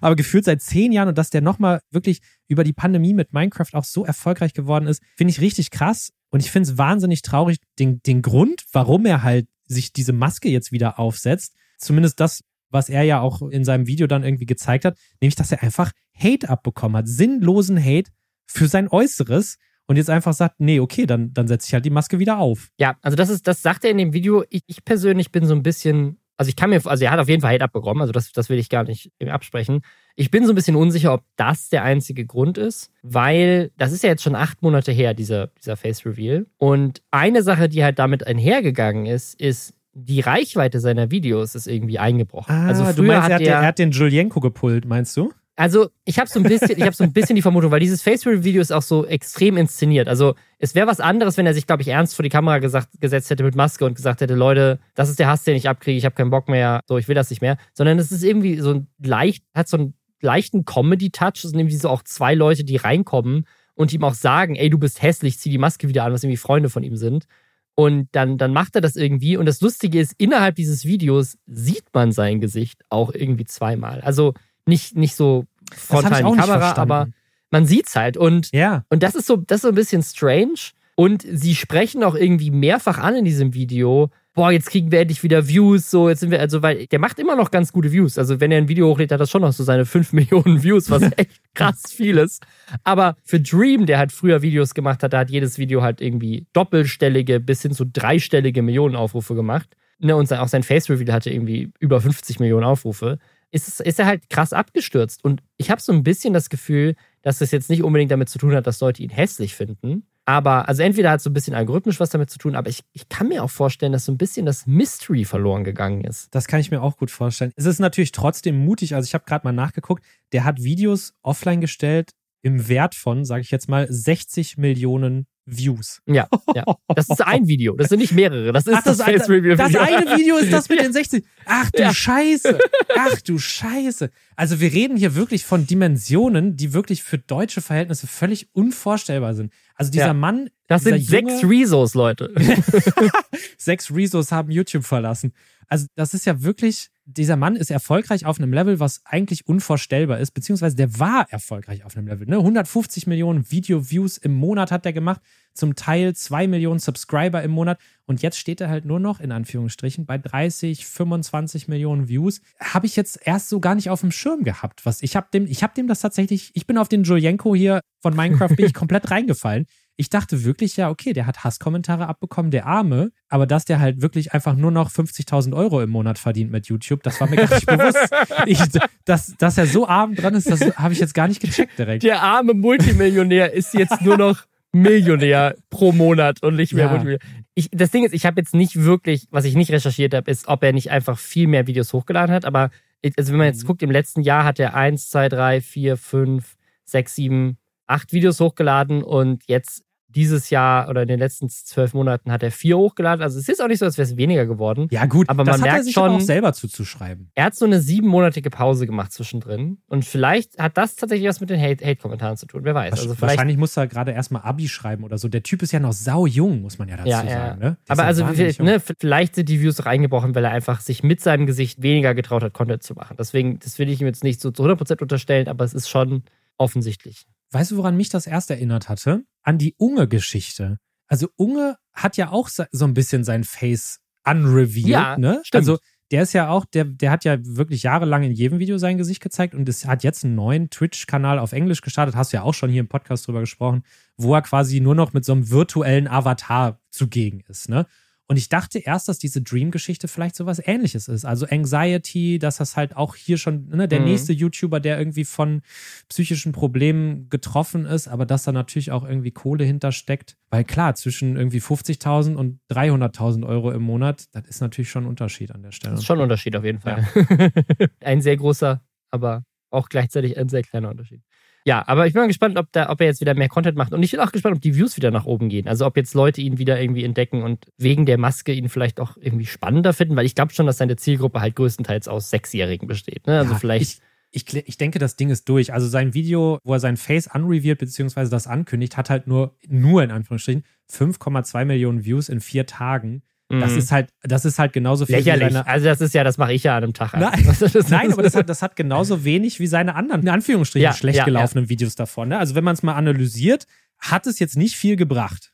[SPEAKER 2] aber gefühlt seit 10 Jahren und dass der nochmal wirklich über die Pandemie mit Minecraft auch so erfolgreich geworden ist, finde ich richtig krass und ich finde es wahnsinnig traurig, den, den Grund, warum er halt sich diese Maske jetzt wieder aufsetzt, zumindest das, was er ja auch in seinem Video dann irgendwie gezeigt hat, nämlich, dass er einfach Hate abbekommen hat, sinnlosen Hate für sein Äußeres und jetzt einfach sagt, nee, okay, dann, dann setze ich halt die Maske wieder auf.
[SPEAKER 1] Ja, also das ist, das sagt er in dem Video. Ich, ich persönlich bin so ein bisschen, also ich kann mir, also er hat auf jeden Fall Hate abbekommen, also das, das will ich gar nicht absprechen. Ich bin so ein bisschen unsicher, ob das der einzige Grund ist, weil das ist ja jetzt schon acht Monate her, dieser, dieser Face Reveal. Und eine Sache, die halt damit einhergegangen ist, ist, die Reichweite seiner Videos ist irgendwie eingebrochen. also früher
[SPEAKER 2] Ah, du meinst,
[SPEAKER 1] hat
[SPEAKER 2] er hat, den,
[SPEAKER 1] er,
[SPEAKER 2] er hat den Julienko gepult, meinst du?
[SPEAKER 1] Also ich habe so ein bisschen, ich habe so ein bisschen die Vermutung, weil dieses Face Video ist auch so extrem inszeniert. Also es wäre was anderes, wenn er sich, glaube ich, ernst vor die Kamera gesagt, gesetzt hätte mit Maske und gesagt hätte, Leute, das ist der Hass, den ich abkriege, ich habe keinen Bock mehr, so ich will das nicht mehr. Sondern es ist irgendwie so ein leicht, hat so einen leichten Comedy-Touch. Es sind irgendwie so auch zwei Leute, die reinkommen und ihm auch sagen, ey, du bist hässlich, zieh die Maske wieder an, was irgendwie Freunde von ihm sind. Und dann, dann macht er das irgendwie. Und das Lustige ist, innerhalb dieses Videos sieht man sein Gesicht auch irgendwie zweimal. Also nicht, nicht so frontal die Kamera,
[SPEAKER 2] verstanden.
[SPEAKER 1] aber man sieht's halt. Und,
[SPEAKER 2] Ja.
[SPEAKER 1] und das ist so, das ist so ein bisschen strange. Und sie sprechen auch irgendwie mehrfach an in diesem Video. Boah, jetzt kriegen wir endlich wieder Views, so, jetzt sind wir, also, weil der macht immer noch ganz gute Views. Also, wenn er ein Video hochlädt, hat das schon noch so seine 5 Millionen Views, was echt krass viel ist. Aber für Dream, der halt früher Videos gemacht hat, da hat jedes Video halt irgendwie doppelstellige bis hin zu dreistellige Millionen Aufrufe gemacht. Ne, und auch sein Face Reveal hatte irgendwie über 50 Millionen Aufrufe. Ist, es- ist er halt krass abgestürzt. Und ich habe so ein bisschen das Gefühl, dass das jetzt nicht unbedingt damit zu tun hat, dass Leute ihn hässlich finden. Aber, also entweder hat so ein bisschen algorithmisch was damit zu tun, aber ich, ich kann mir auch vorstellen, dass so ein bisschen das Mystery verloren gegangen ist.
[SPEAKER 2] Das kann ich mir auch gut vorstellen. Es ist natürlich trotzdem mutig. Also ich habe gerade mal nachgeguckt. Der hat Videos offline gestellt im Wert von, sage ich jetzt mal, 60 Millionen Views.
[SPEAKER 1] Ja, ja. Das ist ein Video. Das sind nicht mehrere. Das ist
[SPEAKER 2] Ach,
[SPEAKER 1] das, Face Reveal
[SPEAKER 2] das
[SPEAKER 1] Video.
[SPEAKER 2] eine Video ist das mit den 60. Ach du
[SPEAKER 1] Ja.
[SPEAKER 2] Scheiße. Ach du Scheiße. Also wir reden hier wirklich von Dimensionen, die wirklich für deutsche Verhältnisse völlig unvorstellbar sind. Also dieser
[SPEAKER 1] Ja.
[SPEAKER 2] Mann,
[SPEAKER 1] Das
[SPEAKER 2] dieser
[SPEAKER 1] sind sechs Resos, Leute.
[SPEAKER 2] sechs Resos haben YouTube verlassen. Also das ist ja wirklich dieser Mann ist erfolgreich auf einem Level, was eigentlich unvorstellbar ist, beziehungsweise der war erfolgreich auf einem Level. Ne? 150 Millionen Video-Views im Monat hat er gemacht, zum Teil 2 Millionen Subscriber im Monat und jetzt steht er halt nur noch in Anführungsstrichen bei 30, 25 Millionen Views. Habe ich jetzt erst so gar nicht auf dem Schirm gehabt. Was ich habe dem, ich habe dem das tatsächlich, ich bin auf den Julienko hier von Minecraft bin ich komplett reingefallen. Ich dachte wirklich, ja, okay, der hat Hasskommentare abbekommen, der Arme, aber dass der halt wirklich einfach nur noch 50.000 Euro im Monat verdient mit YouTube, das war mir gar nicht bewusst. Ich, dass, dass er so arm dran ist, das habe ich jetzt gar nicht gecheckt direkt.
[SPEAKER 1] Der arme Multimillionär ist jetzt nur noch Millionär pro Monat und nicht mehr
[SPEAKER 2] Ja.
[SPEAKER 1] Multimillionär. Ich, das Ding ist, ich habe jetzt nicht wirklich, was ich nicht recherchiert habe, ist, ob er nicht einfach viel mehr Videos hochgeladen hat. Aber also wenn man
[SPEAKER 2] Mhm.
[SPEAKER 1] jetzt guckt, im letzten Jahr hat er eins, zwei, drei, vier, fünf, sechs, sieben, acht Videos hochgeladen und jetzt dieses Jahr oder in den letzten zwölf Monaten hat er vier hochgeladen. Also es ist auch nicht so, als wäre es weniger geworden.
[SPEAKER 2] Ja, gut,
[SPEAKER 1] Aber
[SPEAKER 2] das
[SPEAKER 1] man
[SPEAKER 2] hat er
[SPEAKER 1] merkt
[SPEAKER 2] sich
[SPEAKER 1] schon-
[SPEAKER 2] auch selber zuzuschreiben.
[SPEAKER 1] Er hat so eine siebenmonatige Pause gemacht zwischendrin. Und vielleicht hat das tatsächlich was mit den Hate- Hate-Kommentaren zu tun. Wer weiß. Also vielleicht
[SPEAKER 2] Wahrscheinlich muss er gerade erstmal Abi schreiben oder so. Der Typ ist ja noch sau jung, muss man ja dazu
[SPEAKER 1] Ja, ja.
[SPEAKER 2] sagen. Ne?
[SPEAKER 1] Aber also ne, vielleicht sind die Views reingebrochen, weil er einfach sich mit seinem Gesicht weniger getraut hat, Content zu machen. Deswegen, das will ich ihm jetzt nicht so zu 100% unterstellen, aber es ist schon offensichtlich.
[SPEAKER 2] Weißt du, woran mich das erst erinnert hatte? An die Unge-Geschichte. Also Unge hat ja auch so ein bisschen sein Face unrevealed,
[SPEAKER 1] Ja,
[SPEAKER 2] ne?
[SPEAKER 1] stimmt.
[SPEAKER 2] Also der ist ja auch, der, der hat ja wirklich jahrelang in jedem Video sein Gesicht gezeigt und es hat jetzt einen neuen Twitch-Kanal auf Englisch gestartet, hast du ja auch schon hier im Podcast drüber gesprochen, wo er quasi nur noch mit so einem virtuellen Avatar zugegen ist, ne? Und ich dachte erst, dass diese Dream-Geschichte vielleicht sowas ähnliches ist. Also Anxiety, dass das halt auch hier schon, ne, der
[SPEAKER 1] Mhm.
[SPEAKER 2] nächste YouTuber, der irgendwie von psychischen Problemen getroffen ist, aber dass da natürlich auch irgendwie Kohle hintersteckt. Weil klar, zwischen irgendwie 50.000 und 300.000 Euro im Monat, das ist natürlich schon ein Unterschied an der Stelle.
[SPEAKER 1] Das ist schon ein Unterschied auf jeden Fall. ein sehr großer, aber auch gleichzeitig ein sehr kleiner Unterschied. Ja, aber ich bin mal gespannt, ob, da, ob er jetzt wieder mehr Content macht. Und ich bin auch gespannt, ob die Views wieder nach oben gehen. Also ob jetzt Leute ihn wieder irgendwie entdecken und wegen der Maske ihn vielleicht auch irgendwie spannender finden, weil ich glaube schon, dass seine Zielgruppe halt größtenteils aus Sechsjährigen besteht. Ne? Also
[SPEAKER 2] Ja,
[SPEAKER 1] vielleicht.
[SPEAKER 2] Ich, ich, ich denke, das Ding ist durch. Also sein Video, wo er sein Face unrevealed beziehungsweise das ankündigt, hat halt nur, nur in Anführungsstrichen, 5,2 Millionen Views in vier Tagen. Das
[SPEAKER 1] mh,
[SPEAKER 2] ist halt, das ist halt genauso viel
[SPEAKER 1] lächerlich.
[SPEAKER 2] wie seine.
[SPEAKER 1] Also das ist ja, das mache ich ja an einem Tag.
[SPEAKER 2] Nein, Nein, aber das hat, das hat genauso wenig wie seine anderen, in Anführungsstrichen,
[SPEAKER 1] Ja,
[SPEAKER 2] schlecht
[SPEAKER 1] ja,
[SPEAKER 2] gelaufenen Videos davon. Ne? Also wenn man es mal analysiert, hat es jetzt nicht viel gebracht.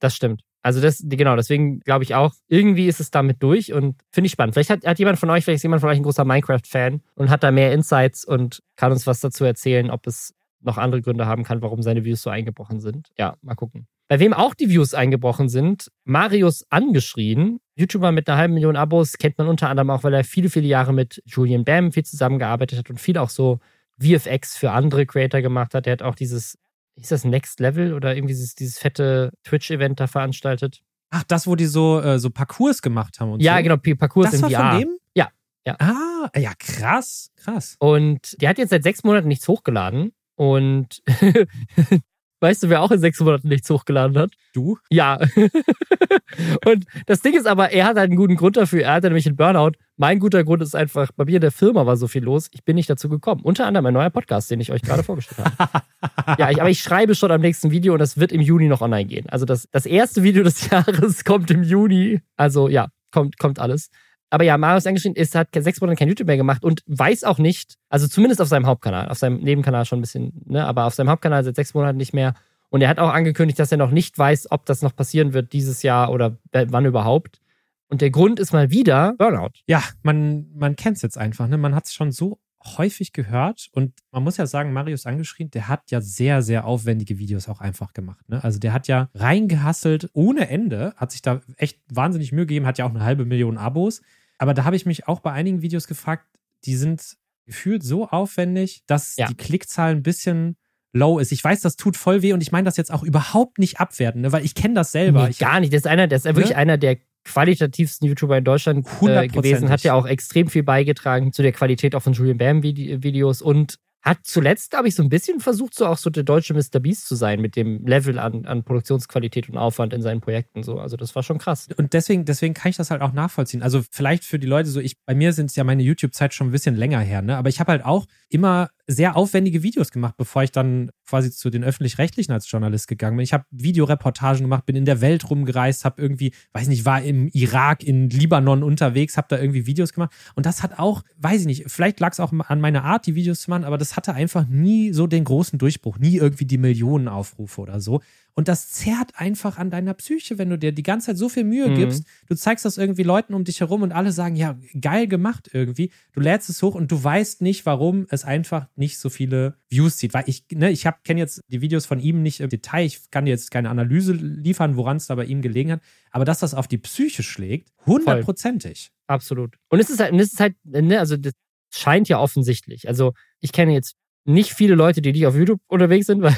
[SPEAKER 1] Das stimmt. Also das, genau, deswegen glaube ich auch, irgendwie ist es damit durch und finde ich spannend. Vielleicht hat, hat jemand von euch, vielleicht ist jemand von euch ein großer Minecraft-Fan und hat da mehr Insights und kann uns was dazu erzählen, ob es noch andere Gründe haben kann, warum seine Views so eingebrochen sind. Ja, mal gucken. Bei wem auch die Views eingebrochen sind, Marius Angeschrien, YouTuber mit einer halben Million Abos, kennt man unter anderem auch, weil er viele, viele Jahre mit Julian Bam viel zusammengearbeitet hat und viel auch so VFX für andere Creator gemacht hat. Er hat auch dieses, hieß das Next Level oder irgendwie dieses, dieses fette Twitch-Event da veranstaltet.
[SPEAKER 2] Ach, das, wo die so, äh, so Parcours gemacht haben und
[SPEAKER 1] Ja,
[SPEAKER 2] so.
[SPEAKER 1] genau, P- Parcours
[SPEAKER 2] Das
[SPEAKER 1] in
[SPEAKER 2] war
[SPEAKER 1] VR.
[SPEAKER 2] von dem?
[SPEAKER 1] Ja, ja.
[SPEAKER 2] Ah, ja, krass, krass.
[SPEAKER 1] Und der hat jetzt seit sechs Monaten nichts hochgeladen. Und weißt du, wer auch in sechs Monaten nichts hochgeladen hat?
[SPEAKER 2] Du?
[SPEAKER 1] Ja. und das Ding ist aber, er hat halt einen guten Grund dafür. Er hatte nämlich einen Burnout. Mein guter Grund ist einfach, bei mir in der Firma war so viel los, ich bin nicht dazu gekommen. Unter anderem ein neuer Podcast, den ich euch gerade vorgestellt habe. ja, ich, aber ich schreibe schon am nächsten Video und das wird im Juni noch online gehen. Also das, das erste Video des Jahres kommt im Juni. Also ja, kommt, kommt alles. Aber ja, Marius angeschrieben ist, hat sechs Monate kein YouTube mehr gemacht und weiß auch nicht, also zumindest auf seinem Hauptkanal, auf seinem Nebenkanal schon ein bisschen, ne, aber auf seinem Hauptkanal seit sechs Monaten nicht mehr. Und er hat auch angekündigt, dass er noch nicht weiß, ob das noch passieren wird dieses Jahr oder wann überhaupt. Und der Grund ist mal wieder Burnout.
[SPEAKER 2] Ja, man, man kennt es jetzt einfach. Ne? Man hat es schon so häufig gehört und man muss ja sagen, Marius angeschrien, der hat ja sehr, sehr aufwendige Videos auch einfach gemacht. Ne? Also der hat ja reingehasselt ohne Ende, hat sich da echt wahnsinnig Mühe gegeben, hat ja auch eine halbe Million Abos. Aber da habe ich mich auch bei einigen Videos gefragt, die sind gefühlt so aufwendig, dass
[SPEAKER 1] Ja.
[SPEAKER 2] die Klickzahl ein bisschen low ist. Ich weiß, das tut voll weh und ich meine das jetzt auch überhaupt nicht abwerten, ne? weil ich kenne das selber.
[SPEAKER 1] Nee,
[SPEAKER 2] ich,
[SPEAKER 1] gar nicht. Das ist einer, der ist wirklich
[SPEAKER 2] Ne?
[SPEAKER 1] einer der qualitativsten YouTuber in Deutschland äh, gewesen, hat ja auch extrem viel beigetragen zu der Qualität auch von Julian Bam Vide- Videos und hat zuletzt, glaube ich, so ein bisschen versucht, so auch so der deutsche Mr. Beast zu sein mit dem Level an, an Produktionsqualität und Aufwand in seinen Projekten. So. Also das war schon krass.
[SPEAKER 2] und deswegen, deswegen kann ich das halt auch nachvollziehen. Also vielleicht für die Leute so, ich, bei mir sind es ja meine YouTube-Zeit schon ein bisschen länger her, ne? Aber ich habe halt auch immer sehr aufwendige Videos gemacht, bevor ich dann quasi zu den öffentlich-rechtlichen als Journalist gegangen bin. Ich habe Videoreportagen gemacht, bin in der Welt rumgereist, habe irgendwie, weiß nicht, war im Irak, in Libanon unterwegs, habe da irgendwie Videos gemacht. Und das hat auch, weiß ich nicht, vielleicht lag es auch an meiner Art, die Videos zu machen, aber das hatte einfach nie so den großen Durchbruch, nie irgendwie die Millionen Aufrufe oder so. Und das zerrt einfach an deiner Psyche, wenn du dir die ganze Zeit so viel Mühe
[SPEAKER 1] Mhm.
[SPEAKER 2] gibst. Du zeigst das irgendwie Leuten um dich herum und alle sagen, ja, geil gemacht irgendwie. Du lädst es hoch und du weißt nicht, warum es einfach nicht so viele Views zieht. Weil ich, ne, ich kenne jetzt die Videos von ihm nicht im Detail. Ich kann dir jetzt keine Analyse liefern, woran es da bei ihm gelegen hat. Aber dass das auf die Psyche schlägt, hundertprozentig.
[SPEAKER 1] Absolut. Und es ist halt, es ist halt, ne, also das scheint ja offensichtlich. Also ich kenne jetzt nicht viele Leute, die nicht auf YouTube unterwegs sind, weil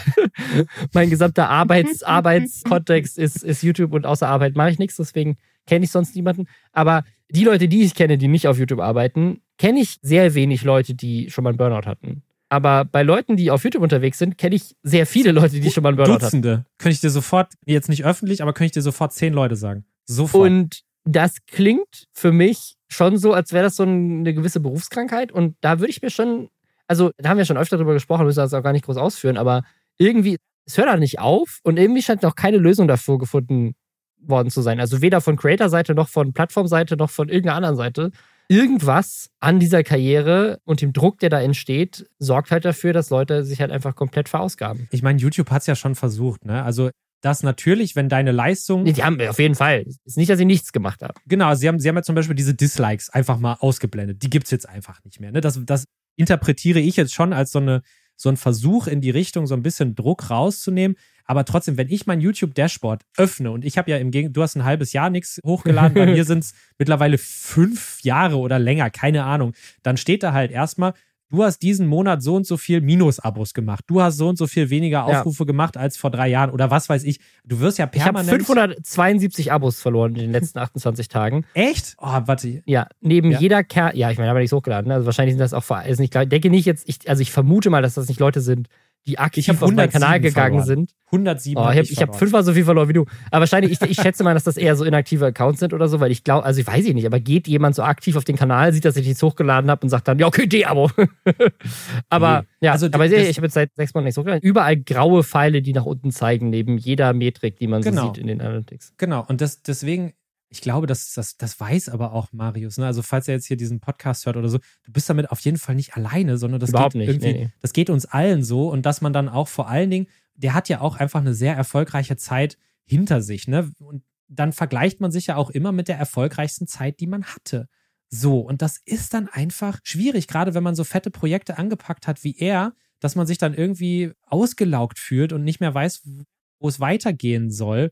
[SPEAKER 1] mein gesamter Arbeits, Arbeitskontext ist, ist YouTube und außer Arbeit mache ich nichts, deswegen kenne ich sonst niemanden. Aber die Leute, die ich kenne, die nicht auf YouTube arbeiten, kenne ich sehr wenig Leute, die schon mal einen Burnout hatten. Aber bei Leuten, die auf YouTube unterwegs sind, kenne ich sehr viele Leute, die schon mal einen Burnout hatten.
[SPEAKER 2] Dutzende. Könnte ich dir sofort, jetzt nicht öffentlich, aber könnte ich dir sofort zehn Leute sagen. Sofort.
[SPEAKER 1] Und das klingt für mich schon so, als wäre das so eine gewisse Berufskrankheit. Und da würde ich mir schon, also da haben wir schon öfter drüber gesprochen, müssen das auch gar nicht groß ausführen, aber irgendwie, es hört halt nicht auf und irgendwie scheint noch keine Lösung dafür gefunden worden zu sein. Also weder von Creator-Seite noch von Plattformseite noch von irgendeiner anderen Seite. Irgendwas an dieser Karriere und dem Druck, der da entsteht, sorgt halt dafür, dass Leute sich halt einfach komplett verausgaben.
[SPEAKER 2] ich meine, YouTube hat es ja schon versucht, ne? Also, das natürlich, wenn deine Leistung.
[SPEAKER 1] Die haben auf jeden Fall. Ist nicht, dass sie nichts gemacht haben.
[SPEAKER 2] Genau, sie haben, sie haben ja zum Beispiel diese Dislikes einfach mal ausgeblendet. Die gibt's jetzt einfach nicht mehr. Ne? Das, das interpretiere ich jetzt schon als so, eine, so ein Versuch in die Richtung, so ein bisschen Druck rauszunehmen. Aber trotzdem, wenn ich mein YouTube-Dashboard öffne und ich habe ja im Gegenteil, du hast ein halbes Jahr nichts hochgeladen, bei mir sind's mittlerweile fünf Jahre oder länger, keine Ahnung, dann steht da halt erstmal, du hast diesen Monat so und so viel Minus-Abos gemacht. Du hast so und so viel weniger
[SPEAKER 1] Ja.
[SPEAKER 2] Aufrufe gemacht als vor drei Jahren oder was weiß ich. Du wirst ja
[SPEAKER 1] Ich habe
[SPEAKER 2] permanent.
[SPEAKER 1] 572 Abos verloren in den letzten 28 Tagen.
[SPEAKER 2] Echt? Oh, warte.
[SPEAKER 1] Ja, neben
[SPEAKER 2] Ja.
[SPEAKER 1] jeder Ker ja, ich meine, aber nichts hochgeladen. ne? Also wahrscheinlich sind das auch nicht, ich denke nicht jetzt, ich, also ich vermute mal, dass das nicht Leute sind, die aktiv auf meinen
[SPEAKER 2] 107
[SPEAKER 1] Gegangen
[SPEAKER 2] verloren.
[SPEAKER 1] sind.
[SPEAKER 2] 107
[SPEAKER 1] Oh, ich habe hab fünfmal so viel verloren wie du. Aber wahrscheinlich, ich, ich schätze mal, dass das eher so inaktive Accounts sind oder so, weil ich glaube, also ich weiß ich nicht, aber geht jemand so aktiv auf den Kanal, sieht, dass ich nichts hochgeladen habe und sagt dann, ja, okay, D-Abo. aber
[SPEAKER 2] Nee.
[SPEAKER 1] ja,
[SPEAKER 2] Also,
[SPEAKER 1] aber ich, ich habe jetzt seit sechs Monaten nichts hochgeladen. Überall graue Pfeile, die nach unten zeigen, neben jeder Metrik, die man so
[SPEAKER 2] Genau.
[SPEAKER 1] sieht in den Analytics.
[SPEAKER 2] Genau, und das, deswegen, ich glaube, das, das, das weiß aber auch Marius. Ne? Also, falls er jetzt hier diesen Podcast hört oder so, du bist damit auf jeden Fall nicht alleine, sondern das
[SPEAKER 1] Überhaupt
[SPEAKER 2] geht
[SPEAKER 1] nicht,
[SPEAKER 2] irgendwie,
[SPEAKER 1] nee,
[SPEAKER 2] das geht uns allen so und dass man dann auch vor allen Dingen, der hat ja auch einfach eine sehr erfolgreiche Zeit hinter sich, ne? Und dann vergleicht man sich ja auch immer mit der erfolgreichsten Zeit, die man hatte. So, und das ist dann einfach schwierig, gerade wenn man so fette Projekte angepackt hat wie er, dass man sich dann irgendwie ausgelaugt fühlt und nicht mehr weiß, wo es weitergehen soll.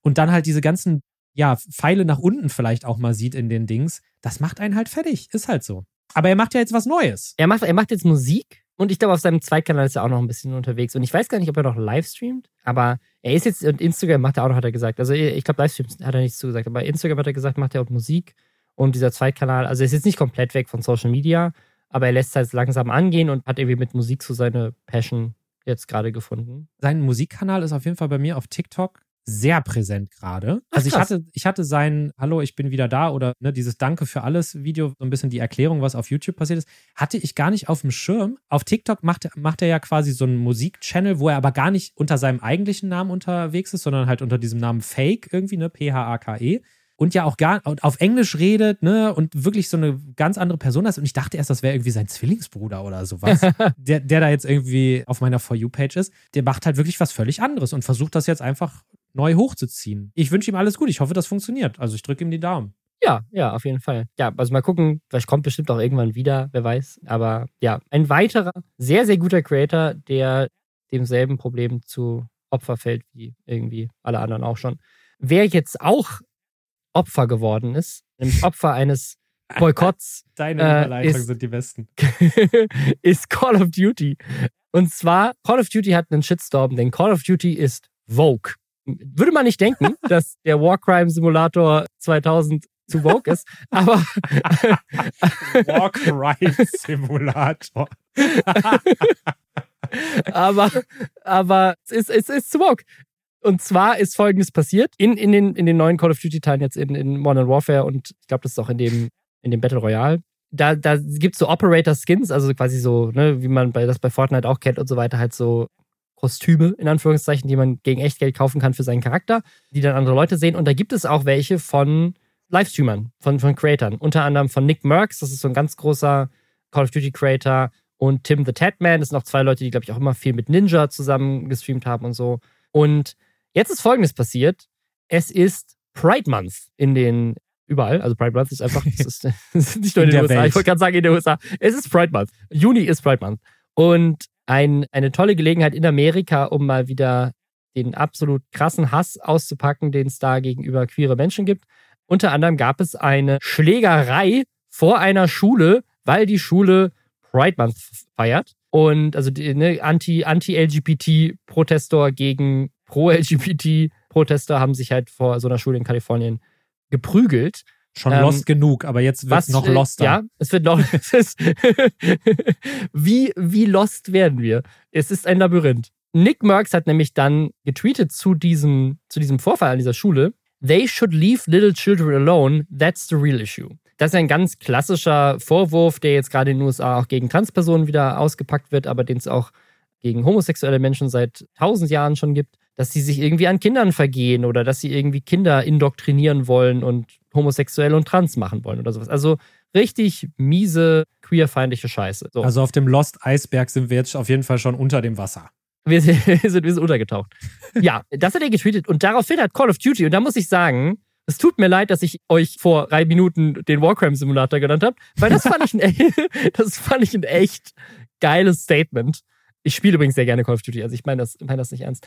[SPEAKER 2] Und dann halt diese ganzen, ja, Pfeile nach unten vielleicht auch mal sieht in den Dings. Das macht einen halt fertig. Ist halt so. Aber er macht ja jetzt was Neues.
[SPEAKER 1] Er macht, er macht jetzt Musik und ich glaube, auf seinem Zweitkanal ist er auch noch ein bisschen unterwegs. Und ich weiß gar nicht, ob er noch live streamt, aber er ist jetzt, und Instagram macht er auch noch, hat er gesagt. Also ich glaube, Livestreams hat er nichts zugesagt, aber Instagram hat er gesagt, macht er auch Musik und dieser Zweitkanal. Also er ist jetzt nicht komplett weg von Social Media, aber er lässt es halt langsam angehen und hat irgendwie mit Musik so seine Passion jetzt gerade gefunden.
[SPEAKER 2] Sein Musikkanal ist auf jeden Fall bei mir auf TikTok sehr präsent gerade. Also ich hatte, ich hatte sein Hallo, ich bin wieder da oder ne, dieses Danke für alles Video, so ein bisschen die Erklärung, was auf YouTube passiert ist, hatte ich gar nicht auf dem Schirm. Auf TikTok macht, er- macht er ja quasi so einen Musikchannel, wo er aber gar nicht unter seinem eigentlichen Namen unterwegs ist, sondern halt unter diesem Namen Fake irgendwie, ne, P-H-A-K-E. Und ja auch gar auf Englisch redet, ne, und wirklich so eine ganz andere Person ist. Und ich dachte erst, das wäre irgendwie sein Zwillingsbruder oder sowas, der, der da jetzt irgendwie auf meiner For You-Page ist. Der macht halt wirklich was völlig anderes und versucht das jetzt einfach neu hochzuziehen. Ich wünsche ihm alles gut. Ich hoffe, das funktioniert. Also ich drücke ihm die Daumen.
[SPEAKER 1] Ja, ja, auf jeden Fall. Ja, also mal gucken, vielleicht kommt bestimmt auch irgendwann wieder, wer weiß. Aber ja, ein weiterer, sehr, sehr guter Creator, der demselben Problem zu Opfer fällt, wie irgendwie alle anderen auch schon. Wer jetzt auch Opfer geworden ist, nämlich Opfer eines Boykotts,
[SPEAKER 2] Deine
[SPEAKER 1] Äh,
[SPEAKER 2] Überleitungen
[SPEAKER 1] ist-
[SPEAKER 2] sind die besten.
[SPEAKER 1] ist Call of Duty. Und zwar, Call of Duty hat einen Shitstorm, denn Call of Duty ist Vogue. Würde man nicht denken, dass der Warcrime Simulator 2000 zu Vogue ist, aber
[SPEAKER 2] Walk Ride Simulator.
[SPEAKER 1] aber, aber es ist, es ist zu Vogue. Und zwar ist folgendes passiert in, in, den, in den neuen Call of Duty-Teilen jetzt in, in Modern Warfare und ich glaube, das ist auch in dem, in dem Battle Royale. da, da gibt es so Operator-Skins, also quasi so, ne, wie man bei, das bei Fortnite auch kennt und so weiter, halt so Kostüme, in Anführungszeichen, die man gegen Echtgeld kaufen kann für seinen Charakter, die dann andere Leute sehen. Und da gibt es auch welche von Livestreamern, von, von Creatern. Unter anderem von Nick Merckx, das ist so ein ganz großer Call of Duty Creator. Und Tim the Tatman, das sind auch zwei Leute, die, glaube ich, auch immer viel mit Ninja zusammen gestreamt haben und so. Und jetzt ist Folgendes passiert. Es ist Pride Month in den überall. Also Pride Month ist einfach, es ist, ist, nicht nur in, in den USA. Welt. Ich wollte gerade sagen in den USA. Es ist Pride Month. Juni ist Pride Month. Und ein, eine tolle Gelegenheit in Amerika, um mal wieder den absolut krassen Hass auszupacken, den es da gegenüber queere Menschen gibt. Unter anderem gab es eine Schlägerei vor einer Schule, weil die Schule Pride Month feiert. Und also ne, Anti-LGBT-Protestor gegen Pro-LGBT-Protestor haben sich halt vor so einer Schule in Kalifornien geprügelt.
[SPEAKER 2] Schon ähm, lost genug, aber jetzt wird es noch loster.
[SPEAKER 1] Ja, es wird noch. Es ist wie, wie lost werden wir? Es ist ein Labyrinth. Nick Merckx hat nämlich dann getweetet zu diesem, zu diesem Vorfall an dieser Schule. They should leave little children alone. That's the real issue. Das ist ein ganz klassischer Vorwurf, der jetzt gerade in den USA auch gegen Transpersonen wieder ausgepackt wird, aber den es auch gegen homosexuelle Menschen seit tausend Jahren schon gibt dass sie sich irgendwie an Kindern vergehen oder dass sie irgendwie Kinder indoktrinieren wollen und homosexuell und trans machen wollen oder sowas. Also richtig miese, queerfeindliche Scheiße. So.
[SPEAKER 2] Also auf dem Lost Eisberg sind wir jetzt auf jeden Fall schon unter dem Wasser.
[SPEAKER 1] Wir sind, wir sind, untergetaucht. ja, das hat er getweetet und daraufhin hat Call of Duty, und da muss ich sagen, es tut mir leid, dass ich euch vor drei Minuten den Warcry Simulator genannt habe, weil das fand ich ein, das fand ich ein echt geiles Statement. Ich spiele übrigens sehr gerne Call of Duty, also ich meine das, meine das nicht ernst.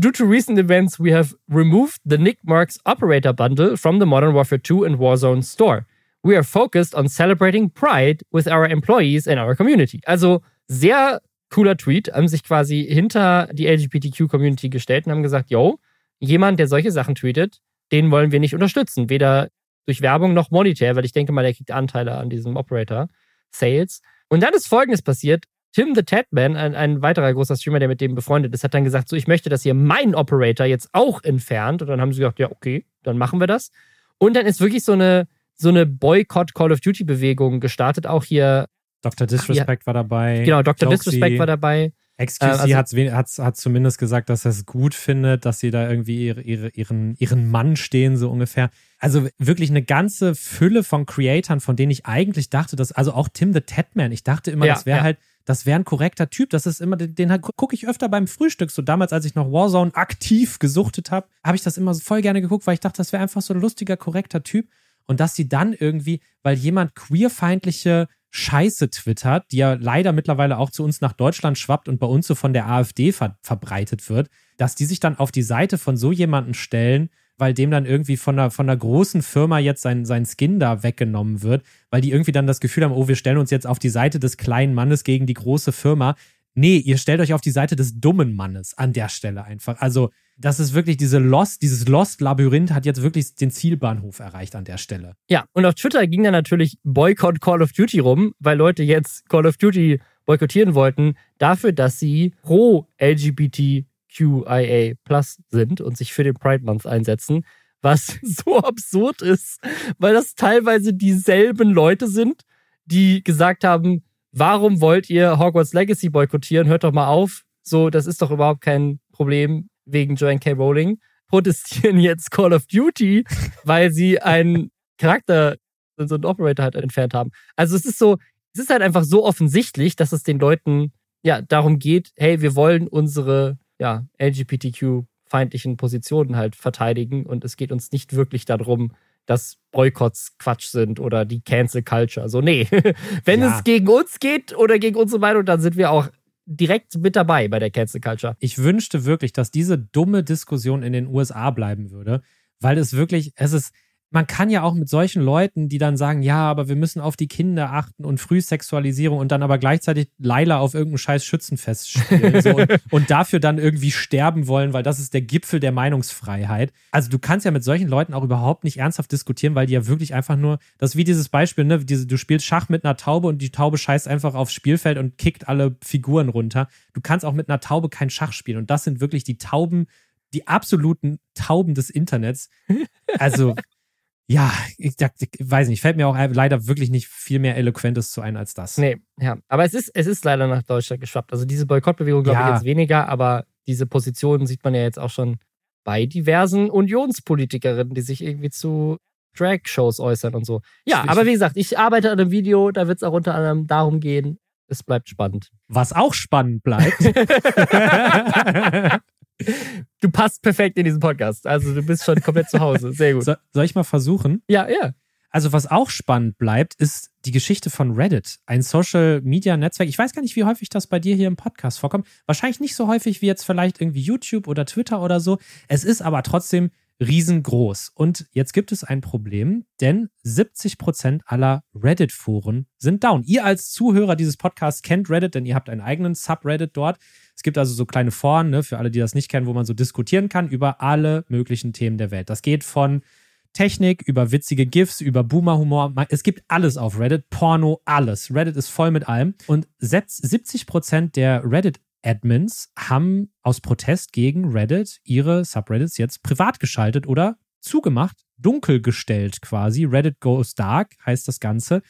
[SPEAKER 1] Due to recent events, we have removed the Nick Marks operator bundle from the Modern Warfare 2 and Warzone store. We are focused on celebrating pride with our employees and our community. Also sehr cooler Tweet, haben sich quasi hinter die LGBTQ-Community gestellt und haben gesagt, yo, jemand, der solche Sachen tweetet, den wollen wir nicht unterstützen. Weder durch Werbung noch monetär, weil ich denke mal, der kriegt Anteile an diesem Operator Sales. Und dann ist Folgendes passiert. Tim the Tatman, ein, ein weiterer großer Streamer, der mit dem befreundet ist, hat dann gesagt, so, ich möchte, dass ihr meinen Operator jetzt auch entfernt. Und dann haben sie gesagt, ja, okay, dann machen wir das. Und dann ist wirklich so eine, so eine Boycott Call of Duty Bewegung gestartet. Auch hier.
[SPEAKER 2] Dr. Disrespect ach, war dabei.
[SPEAKER 1] Genau, Dr. Joxy. Disrespect war dabei.
[SPEAKER 2] XQC äh, also, hat, hat zumindest gesagt, dass er es gut findet, dass sie da irgendwie ihre, ihre, ihren, ihren Mann stehen, so ungefähr. Also wirklich eine ganze Fülle von Creatoren, von denen ich eigentlich dachte, dass, also auch Tim the Tatman, ich dachte immer, ja, das wäre ja. halt das wäre ein korrekter Typ. Das ist immer, den, den gucke ich öfter beim Frühstück. So damals, als ich noch Warzone aktiv gesuchtet habe, habe ich das immer voll gerne geguckt, weil ich dachte, das wäre einfach so ein lustiger, korrekter Typ. Und dass sie dann irgendwie, weil jemand queerfeindliche Scheiße twittert, die ja leider mittlerweile auch zu uns nach Deutschland schwappt und bei uns so von der AfD ver verbreitet wird, dass die sich dann auf die Seite von so jemanden stellen, weil dem dann irgendwie von einer, von einer großen Firma jetzt sein, sein Skin da weggenommen wird, weil die irgendwie dann das Gefühl haben, oh, wir stellen uns jetzt auf die Seite des kleinen Mannes gegen die große Firma. Nee, ihr stellt euch auf die Seite des dummen Mannes an der Stelle einfach. Also, das ist wirklich diese Lost, dieses Lost-Labyrinth hat jetzt wirklich den Zielbahnhof erreicht an der Stelle.
[SPEAKER 1] Ja, und auf Twitter ging dann natürlich Boycott Call of Duty rum, weil Leute jetzt Call of Duty boykottieren wollten, dafür, dass sie pro LGBT QIA Plus sind und sich für den Pride Month einsetzen, was so absurd ist, weil das teilweise dieselben Leute sind, die gesagt haben, warum wollt ihr Hogwarts Legacy boykottieren? Hört doch mal auf. So, das ist doch überhaupt kein Problem wegen Joanne K. Rowling. Protestieren jetzt Call of Duty, weil sie einen Charakter, so einen Operator halt entfernt haben. Also es ist so, es ist halt einfach so offensichtlich, dass es den Leuten ja darum geht, hey, wir wollen unsere ja, LGBTQ-feindlichen Positionen halt verteidigen und es geht uns nicht wirklich darum, dass Boykotts Quatsch sind oder die Cancel Culture. Also nee, wenn ja. es gegen uns geht oder gegen unsere Meinung, dann sind wir auch direkt mit dabei bei der Cancel Culture.
[SPEAKER 2] Ich wünschte wirklich, dass diese dumme Diskussion in den USA bleiben würde, weil es wirklich, es ist, man kann ja auch mit solchen Leuten, die dann sagen, ja, aber wir müssen auf die Kinder achten und Frühsexualisierung und dann aber gleichzeitig Leila auf irgendeinem scheiß Schützenfest spielen so, und, und, dafür dann irgendwie sterben wollen, weil das ist der Gipfel der Meinungsfreiheit. Also du kannst ja mit solchen Leuten auch überhaupt nicht ernsthaft diskutieren, weil die ja wirklich einfach nur, das ist wie dieses Beispiel, ne, diese, du spielst Schach mit einer Taube und die Taube scheißt einfach aufs Spielfeld und kickt alle Figuren runter. Du kannst auch mit einer Taube kein Schach spielen und das sind wirklich die Tauben, die absoluten Tauben des Internets. Also ja, ich, ich, weiß nicht, fällt mir auch leider wirklich nicht viel mehr Eloquentes zu ein als das.
[SPEAKER 1] Nee, ja. Aber es ist, es ist leider nach Deutschland geschwappt. Also diese Boykottbewegung, glaube ja. ich, jetzt weniger, aber diese Position sieht man ja jetzt auch schon bei diversen Unionspolitikerinnen, die sich irgendwie zu Drag-Shows äußern und so. Ja, aber wie gesagt, ich arbeite an einem Video, da wird es auch unter anderem darum gehen, es bleibt spannend.
[SPEAKER 2] Was auch spannend bleibt.
[SPEAKER 1] du passt perfekt in diesen Podcast. Also du bist schon komplett zu Hause. Sehr gut. So,
[SPEAKER 2] soll ich mal versuchen?
[SPEAKER 1] Ja, ja.
[SPEAKER 2] Also was auch spannend bleibt, ist die Geschichte von Reddit, ein Social-Media-Netzwerk. Ich weiß gar nicht, wie häufig das bei dir hier im Podcast vorkommt. Wahrscheinlich nicht so häufig wie jetzt vielleicht irgendwie YouTube oder Twitter oder so. Es ist aber trotzdem riesengroß. Und jetzt gibt es ein Problem, denn 70 Prozent aller Reddit-Foren sind down. Ihr als Zuhörer dieses Podcasts kennt Reddit, denn ihr habt einen eigenen Subreddit dort. Es gibt also so kleine Foren, ne, für alle, die das nicht kennen, wo man so diskutieren kann über alle möglichen Themen der Welt. Das geht von Technik, über witzige GIFs, über Boomer-Humor. Es gibt alles auf Reddit, Porno, alles. Reddit ist voll mit allem. Und 70 Prozent der Reddit Admins haben aus Protest gegen Reddit ihre Subreddits jetzt privat geschaltet oder zugemacht, dunkel gestellt quasi. Reddit goes dark heißt das Ganze.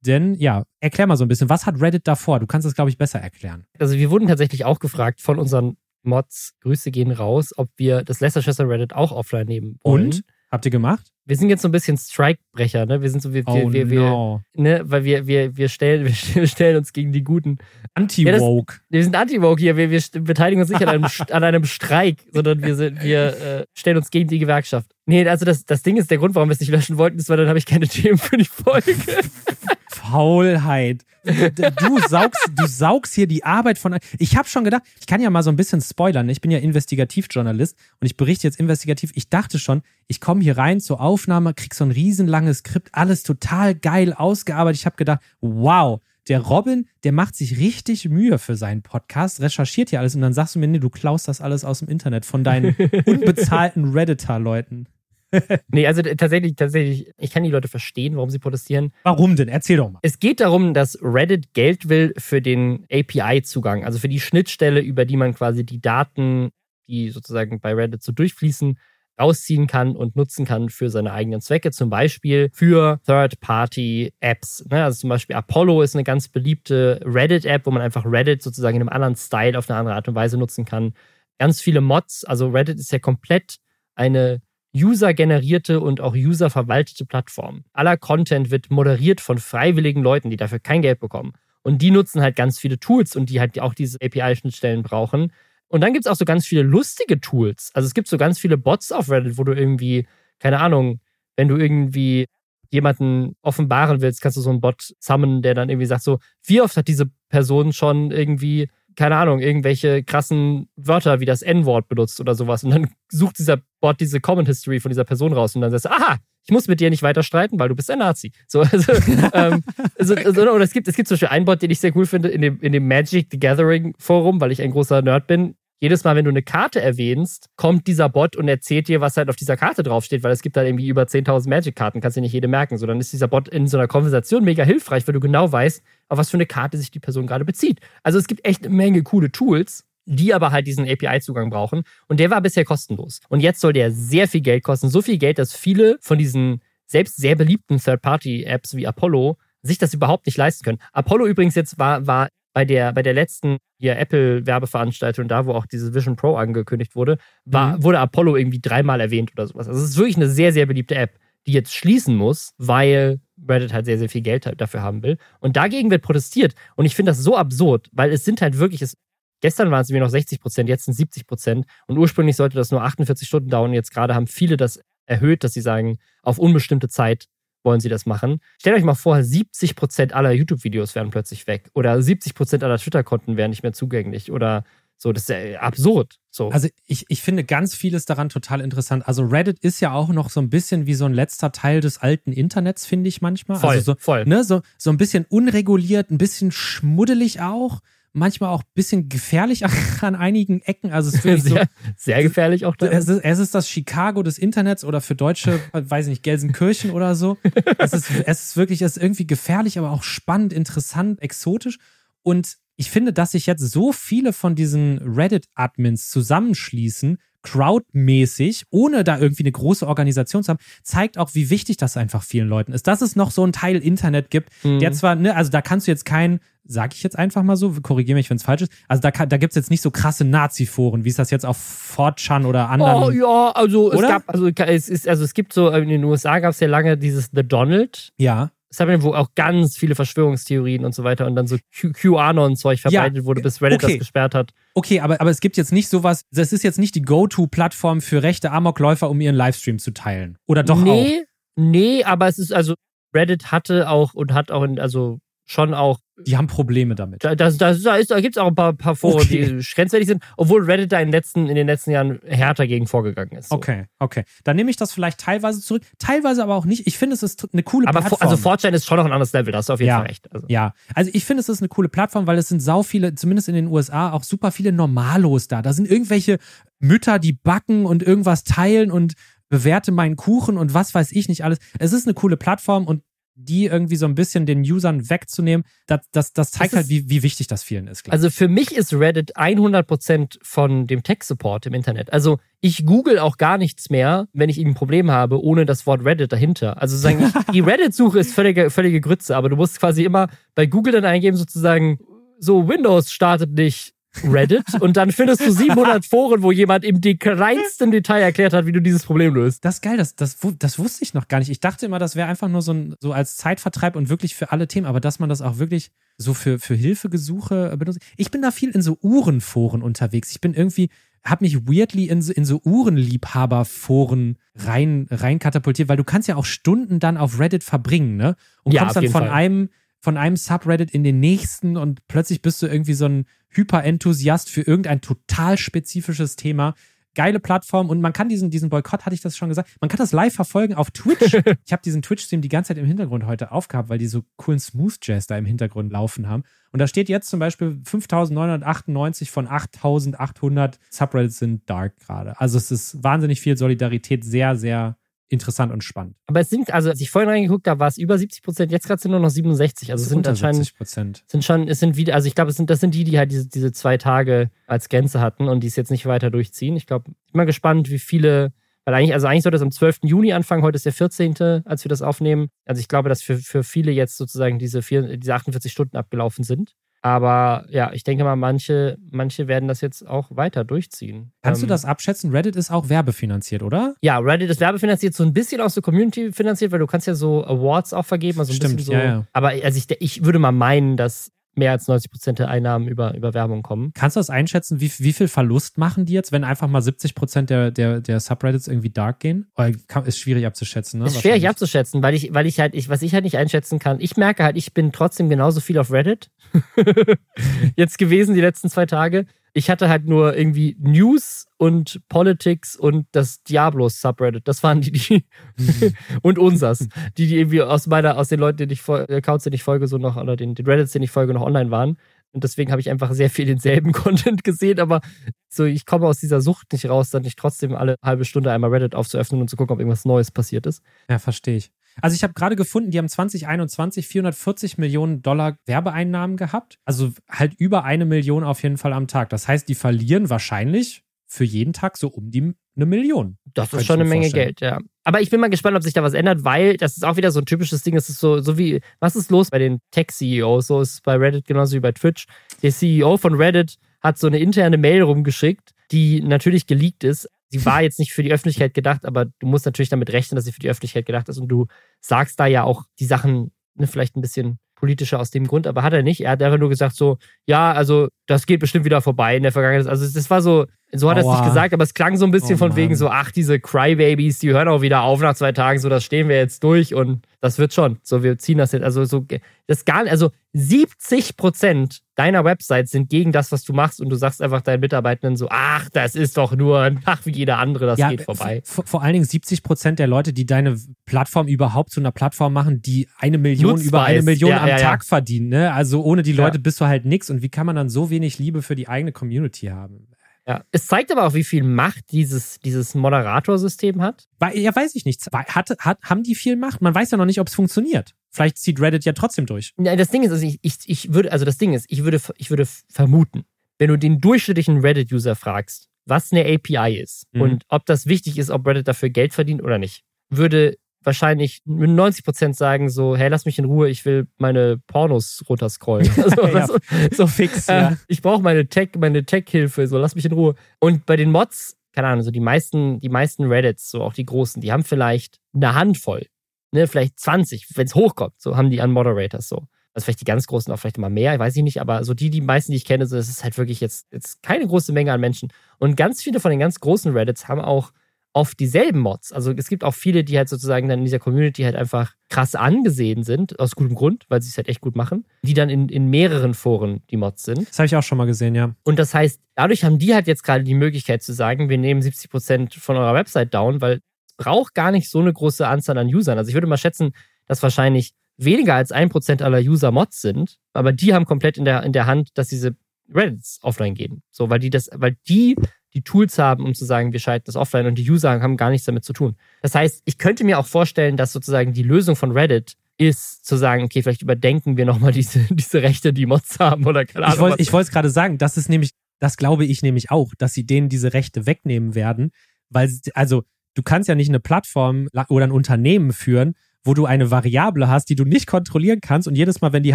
[SPEAKER 2] Denn ja, erklär mal so ein bisschen, was hat Reddit davor? Du kannst es, glaube ich, besser erklären.
[SPEAKER 1] Also wir wurden tatsächlich auch gefragt von unseren Mods, Grüße gehen raus, ob wir das Leicestershire Reddit auch offline nehmen wollen. Und?
[SPEAKER 2] Habt ihr gemacht?
[SPEAKER 1] Wir sind jetzt so ein bisschen Strikebrecher, ne? Wir sind so, wir, oh, wir, wir, no. ne, weil wir, wir, wir stellen, wir stellen uns gegen die Guten.
[SPEAKER 2] Anti-Woke.
[SPEAKER 1] Ja, wir sind Anti-Woke hier. Wir, wir beteiligen uns nicht an einem, an einem Streik, sondern wir sind, wir äh, stellen uns gegen die Gewerkschaft. Nee, also das, das Ding ist, der Grund, warum wir es nicht löschen wollten, ist, weil dann habe ich keine Themen für die Folge.
[SPEAKER 2] Faulheit. Du saugst, du saugst hier die Arbeit von. Ich habe schon gedacht, ich kann ja mal so ein bisschen spoilern. Ich bin ja Investigativjournalist und ich berichte jetzt investigativ. Ich dachte schon, ich komme hier rein zur Aufnahme, krieg so ein riesenlanges Skript, alles total geil ausgearbeitet. Ich habe gedacht, wow, der Robin, der macht sich richtig Mühe für seinen Podcast, recherchiert hier alles und dann sagst du mir, nee, du klaust das alles aus dem Internet von deinen unbezahlten Redditor-Leuten.
[SPEAKER 1] nee, also tatsächlich, tatsächlich, ich kann die Leute verstehen, warum sie protestieren.
[SPEAKER 2] Warum denn? Erzähl doch mal.
[SPEAKER 1] Es geht darum, dass Reddit Geld will für den API-Zugang, also für die Schnittstelle, über die man quasi die Daten, die sozusagen bei Reddit so durchfließen, rausziehen kann und nutzen kann für seine eigenen Zwecke, zum Beispiel für Third-Party-Apps. Ne? Also zum Beispiel Apollo ist eine ganz beliebte Reddit-App, wo man einfach Reddit sozusagen in einem anderen Style auf eine andere Art und Weise nutzen kann. Ganz viele Mods, also Reddit ist ja komplett eine user-generierte und auch user-verwaltete Plattform. Aller Content wird moderiert von freiwilligen Leuten, die dafür kein Geld bekommen. Und die nutzen halt ganz viele Tools und die halt auch diese API-Schnittstellen brauchen. Und dann gibt es auch so ganz viele lustige Tools. Also es gibt so ganz viele Bots auf Reddit, wo du irgendwie, keine Ahnung, wenn du irgendwie jemanden offenbaren willst, kannst du so einen Bot summonen, der dann irgendwie sagt so, wie oft hat diese Person schon irgendwie keine Ahnung, irgendwelche krassen Wörter wie das N-Wort benutzt oder sowas. Und dann sucht dieser Bot diese Comment History von dieser Person raus und dann sagst du, aha, ich muss mit dir nicht weiter streiten, weil du bist ein Nazi. So, also, ähm, also, also, oder es gibt, es gibt zum Beispiel einen Bot, den ich sehr cool finde, in dem, in dem Magic the Gathering Forum, weil ich ein großer Nerd bin jedes Mal, wenn du eine Karte erwähnst, kommt dieser Bot und erzählt dir, was halt auf dieser Karte draufsteht, weil es gibt halt irgendwie über 10.000 Magic-Karten, kannst du nicht jede merken. So, dann ist dieser Bot in so einer Konversation mega hilfreich, weil du genau weißt, auf was für eine Karte sich die Person gerade bezieht. Also es gibt echt eine Menge coole Tools, die aber halt diesen API-Zugang brauchen. Und der war bisher kostenlos. Und jetzt soll der sehr viel Geld kosten. So viel Geld, dass viele von diesen selbst sehr beliebten Third-Party-Apps wie Apollo sich das überhaupt nicht leisten können. Apollo übrigens jetzt war, war bei der, bei der letzten hier Apple-Werbeveranstaltung, da wo auch dieses Vision Pro angekündigt wurde, war, mhm. wurde Apollo irgendwie dreimal erwähnt oder sowas. Also es ist wirklich eine sehr, sehr beliebte App, die jetzt schließen muss, weil Reddit halt sehr, sehr viel Geld halt dafür haben will. Und dagegen wird protestiert. Und ich finde das so absurd, weil es sind halt wirklich, es, gestern waren es mir noch 60 Prozent, jetzt sind 70 Prozent. Und ursprünglich sollte das nur 48 Stunden dauern. Jetzt gerade haben viele das erhöht, dass sie sagen, auf unbestimmte Zeit wollen sie das machen. Stellt euch mal vor, 70% aller YouTube-Videos wären plötzlich weg oder 70% aller Twitter-Konten wären nicht mehr zugänglich oder so, das ist ja absurd. So.
[SPEAKER 2] Also ich, ich finde ganz vieles daran total interessant. Also Reddit ist ja auch noch so ein bisschen wie so ein letzter Teil des alten Internets, finde ich manchmal.
[SPEAKER 1] Voll,
[SPEAKER 2] also so,
[SPEAKER 1] voll.
[SPEAKER 2] Ne, so, so ein bisschen unreguliert, ein bisschen schmuddelig auch manchmal auch ein bisschen gefährlich an einigen Ecken. Also es ist
[SPEAKER 1] sehr, so, sehr gefährlich auch da.
[SPEAKER 2] Es ist, es ist das Chicago des Internets oder für Deutsche, weiß ich nicht, Gelsenkirchen oder so. Es ist, es ist wirklich, es ist irgendwie gefährlich, aber auch spannend, interessant, exotisch. Und ich finde, dass sich jetzt so viele von diesen Reddit-Admins zusammenschließen, crowdmäßig, ohne da irgendwie eine große Organisation zu haben, zeigt auch, wie wichtig das einfach vielen Leuten ist. Dass es noch so einen Teil Internet gibt,
[SPEAKER 1] Mhm.
[SPEAKER 2] der zwar, ne, also da kannst du jetzt kein, sag ich jetzt einfach mal so, korrigiere mich, wenn es falsch ist, also da, kann- da gibt's jetzt nicht so krasse Nazi-Foren, wie es das jetzt auf 4chan oder anderen.
[SPEAKER 1] Oh ja, also es
[SPEAKER 2] Oder?
[SPEAKER 1] gab, also es ist, also es gibt so, in den USA gab es ja lange dieses The Donald.
[SPEAKER 2] ja.
[SPEAKER 1] Subreddit, wo auch ganz viele Verschwörungstheorien und so weiter und dann so QAnon-Zeug verbreitet wurde, bis Reddit
[SPEAKER 2] okay.
[SPEAKER 1] das gesperrt hat.
[SPEAKER 2] Okay, aber, aber es gibt jetzt nicht sowas, das ist jetzt nicht die Go-To-Plattform für rechte Amokläufer, um ihren Livestream zu teilen. Oder doch auch?
[SPEAKER 1] nee, nee, aber es ist also, Reddit hatte auch und hat auch, in, also schon auch,
[SPEAKER 2] Die haben Probleme damit.
[SPEAKER 1] da, da, da, da, gibt es auch ein paar, paar Foren,
[SPEAKER 2] Okay.
[SPEAKER 1] die grenzwertig sind, obwohl Reddit da in den, letzten, in den letzten Jahren härter gegen vorgegangen ist. So.
[SPEAKER 2] Okay, okay. Dann nehme ich das vielleicht teilweise zurück, teilweise aber auch nicht. Ich finde, es ist eine coole
[SPEAKER 1] Aber
[SPEAKER 2] Plattform.
[SPEAKER 1] vor- also 4chan ist schon noch ein anderes Level, da hast du auf jeden
[SPEAKER 2] Ja.
[SPEAKER 1] Fall recht. Also.
[SPEAKER 2] Ja, also ich finde, es ist eine coole Plattform, weil es sind sau viele, zumindest in den USA, auch super viele Normalos da. Da sind irgendwelche Mütter, die backen und irgendwas teilen und bewerte meinen Kuchen und was weiß ich nicht alles. Es ist eine coole Plattform und die irgendwie so ein bisschen den Usern wegzunehmen, das, das, das zeigt
[SPEAKER 1] Es
[SPEAKER 2] halt, wie, wie wichtig das vielen ist.
[SPEAKER 1] Also für mich ist Reddit 100% von dem Tech-Support im Internet. Also ich google auch gar nichts mehr, wenn ich ein Problem habe, ohne das Wort Reddit dahinter. Also sagen, die Reddit-Suche ist völlige, völlige Grütze, aber du musst quasi immer bei Google dann eingeben, sozusagen, so Windows startet nicht Reddit und dann findest du 700 Foren, wo jemand im kleinsten Detail erklärt hat, wie du dieses Problem löst.
[SPEAKER 2] Das ist geil, das, das, das wusste ich noch gar nicht. Ich dachte immer, das wäre einfach nur so, ein, so als Zeitvertreib und wirklich für alle Themen, aber dass man das auch wirklich so für, für Hilfegesuche äh, benutzt. Ich bin da viel in so Uhrenforen unterwegs. Ich bin irgendwie, habe mich weirdly in so, in so Uhrenliebhaberforen rein, rein katapultiert, weil du kannst ja auch Stunden dann auf Reddit verbringen, ne? Und
[SPEAKER 1] Ja,
[SPEAKER 2] kommst dann von
[SPEAKER 1] Fall.
[SPEAKER 2] einem von einem Subreddit in den nächsten und plötzlich bist du irgendwie so ein Hyperenthusiast für irgendein total spezifisches Thema. Geile Plattform und man kann diesen, diesen Boykott, hatte ich das schon gesagt, man kann das live verfolgen auf Twitch. ich habe diesen Twitch-Stream die ganze Zeit im Hintergrund heute aufgehabt, weil die so coolen Smooth Jazz da im Hintergrund laufen haben. Und da steht jetzt zum Beispiel 5998 von 8800 Subreddits sind dark gerade. Also es ist wahnsinnig viel Solidarität, sehr, sehr interessant und spannend.
[SPEAKER 1] Aber es sind, also als ich vorhin reingeguckt habe, war es über 70 Prozent, jetzt gerade sind nur noch 67. Also es sind anscheinend
[SPEAKER 2] 70 Prozent.
[SPEAKER 1] sind schon, es sind wieder, also ich glaube, es sind, das sind die, die halt diese, diese zwei Tage als Grenze hatten und die es jetzt nicht weiter durchziehen. Ich glaube, ich bin mal gespannt, wie viele, weil eigentlich, also eigentlich sollte es am 12. Juni anfangen, heute ist der 14., als wir das aufnehmen. Also ich glaube, dass für, für viele jetzt sozusagen diese, vier, diese 48 Stunden abgelaufen sind. Aber ja, ich denke mal, manche, manche werden das jetzt auch weiter durchziehen.
[SPEAKER 2] Kannst du
[SPEAKER 1] Ähm,
[SPEAKER 2] das abschätzen? Reddit ist auch werbefinanziert, oder?
[SPEAKER 1] Ja, Reddit ist werbefinanziert, so ein bisschen aus der Community finanziert, weil du kannst ja so Awards auch vergeben, also ein
[SPEAKER 2] Stimmt,
[SPEAKER 1] bisschen so.
[SPEAKER 2] ja, ja.
[SPEAKER 1] Aber also ich, ich würde mal meinen, dass mehr als 90 Prozent der Einnahmen über, über Werbung kommen.
[SPEAKER 2] Kannst du das einschätzen, wie, wie viel Verlust machen die jetzt, wenn einfach mal 70 Prozent der, der, der Subreddits irgendwie dark gehen? Oder kann, ist schwierig abzuschätzen, ne?
[SPEAKER 1] Ist schwierig abzuschätzen, weil ich, weil ich halt, ich, was ich halt nicht einschätzen kann, ich merke halt, ich bin trotzdem genauso viel auf Reddit jetzt gewesen die letzten zwei Tage. Ich hatte halt nur irgendwie News und Politics und das Diablos Subreddit. Das waren die, die und unsers, die, die irgendwie aus meiner, aus den Leuten, den ich fol- Accounts, den ich folge, so noch, oder den, den Reddits, den ich folge, noch online waren. Und deswegen habe ich einfach sehr viel denselben Content gesehen, aber so, ich komme aus dieser Sucht nicht raus, dann nicht trotzdem alle halbe Stunde einmal Reddit aufzuöffnen und zu gucken, ob irgendwas Neues passiert ist.
[SPEAKER 2] Ja, verstehe ich. Also ich habe gerade gefunden, die haben 2021 440 Millionen Dollar Werbeeinnahmen gehabt. Also halt über eine Million auf jeden Fall am Tag. Das heißt, die verlieren wahrscheinlich für jeden Tag so um die eine Million.
[SPEAKER 1] Das ist schon eine Menge
[SPEAKER 2] vorstellen.
[SPEAKER 1] Geld, ja. Aber ich bin mal gespannt, ob sich da was ändert, weil das ist auch wieder so ein typisches Ding. Es ist so, so wie, was ist los bei den Tech-CEOs? So ist es bei Reddit genauso wie bei Twitch. Der CEO von Reddit hat so eine interne Mail rumgeschickt, die natürlich geleakt ist. Sie war jetzt nicht für die Öffentlichkeit gedacht, aber du musst natürlich damit rechnen, dass sie für die Öffentlichkeit gedacht ist und du sagst da ja auch die Sachen ne, vielleicht ein bisschen politischer aus dem Grund, aber hat er nicht. Er hat einfach nur gesagt so, ja, also das geht bestimmt wieder vorbei in der Vergangenheit. Also das war so, so hat er es nicht gesagt, aber es klang so ein bisschen
[SPEAKER 2] Oh
[SPEAKER 1] von wegen
[SPEAKER 2] Mann.
[SPEAKER 1] so, ach, diese Crybabies, die hören auch wieder auf nach zwei Tagen, so, das stehen wir jetzt durch und das wird schon. So, wir ziehen das jetzt, also so, das gar also 70 Prozent deiner Website sind gegen das, was du machst und du sagst einfach deinen Mitarbeitenden so, ach, das ist doch nur ein Tag wie jeder andere, das geht vorbei.
[SPEAKER 2] Vor, allen Dingen 70 Prozent der Leute, die deine Plattform überhaupt zu einer Plattform machen, die eine Million
[SPEAKER 1] Nutzbar
[SPEAKER 2] über eine
[SPEAKER 1] ist.
[SPEAKER 2] Million
[SPEAKER 1] Ja,
[SPEAKER 2] am
[SPEAKER 1] ja, ja.
[SPEAKER 2] Tag verdienen. Ne? Also ohne die
[SPEAKER 1] Ja.
[SPEAKER 2] Leute bist du halt nix. Und wie kann man dann so wenig Liebe für die eigene Community haben?
[SPEAKER 1] Ja. Es zeigt aber auch, wie viel Macht dieses, dieses Moderatorsystem hat.
[SPEAKER 2] Ja, weiß ich nicht. Hat, hat, haben die viel Macht? Man weiß ja noch nicht, ob es funktioniert. Vielleicht zieht Reddit ja trotzdem durch.
[SPEAKER 1] Ja, das Ding ist, also ich, ich, ich würde, also das Ding ist, ich würde, ich würde vermuten, wenn du den durchschnittlichen Reddit-User fragst, was eine API ist
[SPEAKER 2] Mhm.
[SPEAKER 1] und ob das wichtig ist, ob Reddit dafür Geld verdient oder nicht, würde wahrscheinlich 90% sagen so, hey, lass mich in Ruhe, ich will meine Pornos runterscrollen. Also,
[SPEAKER 2] Ja,
[SPEAKER 1] so, so
[SPEAKER 2] fix,
[SPEAKER 1] äh,
[SPEAKER 2] ja.
[SPEAKER 1] Ich brauche meine Tech, meine Tech-Hilfe, so lass mich in Ruhe. Und bei den Mods, keine Ahnung, so die meisten, die meisten Reddits, so auch die großen, die haben vielleicht eine Handvoll, ne, vielleicht 20, wenn es hochkommt, so haben die an Moderators so. Also vielleicht die ganz großen auch vielleicht immer mehr, weiß ich nicht, aber so die, die meisten, die ich kenne, so, das ist halt wirklich jetzt, jetzt keine große Menge an Menschen. Und ganz viele von den ganz großen Reddits haben auch oft dieselben Mods. Also es gibt auch viele, die halt sozusagen dann in dieser Community halt einfach krass angesehen sind, aus gutem Grund, weil sie es halt echt gut machen, die dann in, in mehreren Foren die Mods sind.
[SPEAKER 2] Das habe ich auch schon mal gesehen, ja.
[SPEAKER 1] Und das heißt, dadurch haben die halt jetzt gerade die Möglichkeit zu sagen, wir nehmen 70% von eurer Website down, weil es braucht gar nicht so eine große Anzahl an Usern. Also ich würde mal schätzen, dass wahrscheinlich weniger als 1% aller User Mods sind, aber die haben komplett in der, in der Hand, dass diese Reddits offline gehen. So, weil die das, weil die die Tools haben, um zu sagen, wir schalten das offline und die User haben gar nichts damit zu tun. Das heißt, ich könnte mir auch vorstellen, dass sozusagen die Lösung von Reddit ist, zu sagen, okay, vielleicht überdenken wir nochmal diese, diese Rechte, die Mods haben oder keine Ahnung.
[SPEAKER 2] Ich wollte ich wollte es gerade sagen, das ist nämlich, das glaube ich nämlich auch, dass sie denen diese Rechte wegnehmen werden, weil, also, du kannst ja nicht eine Plattform la- oder ein Unternehmen führen, wo du eine Variable hast, die du nicht kontrollieren kannst und jedes Mal, wenn die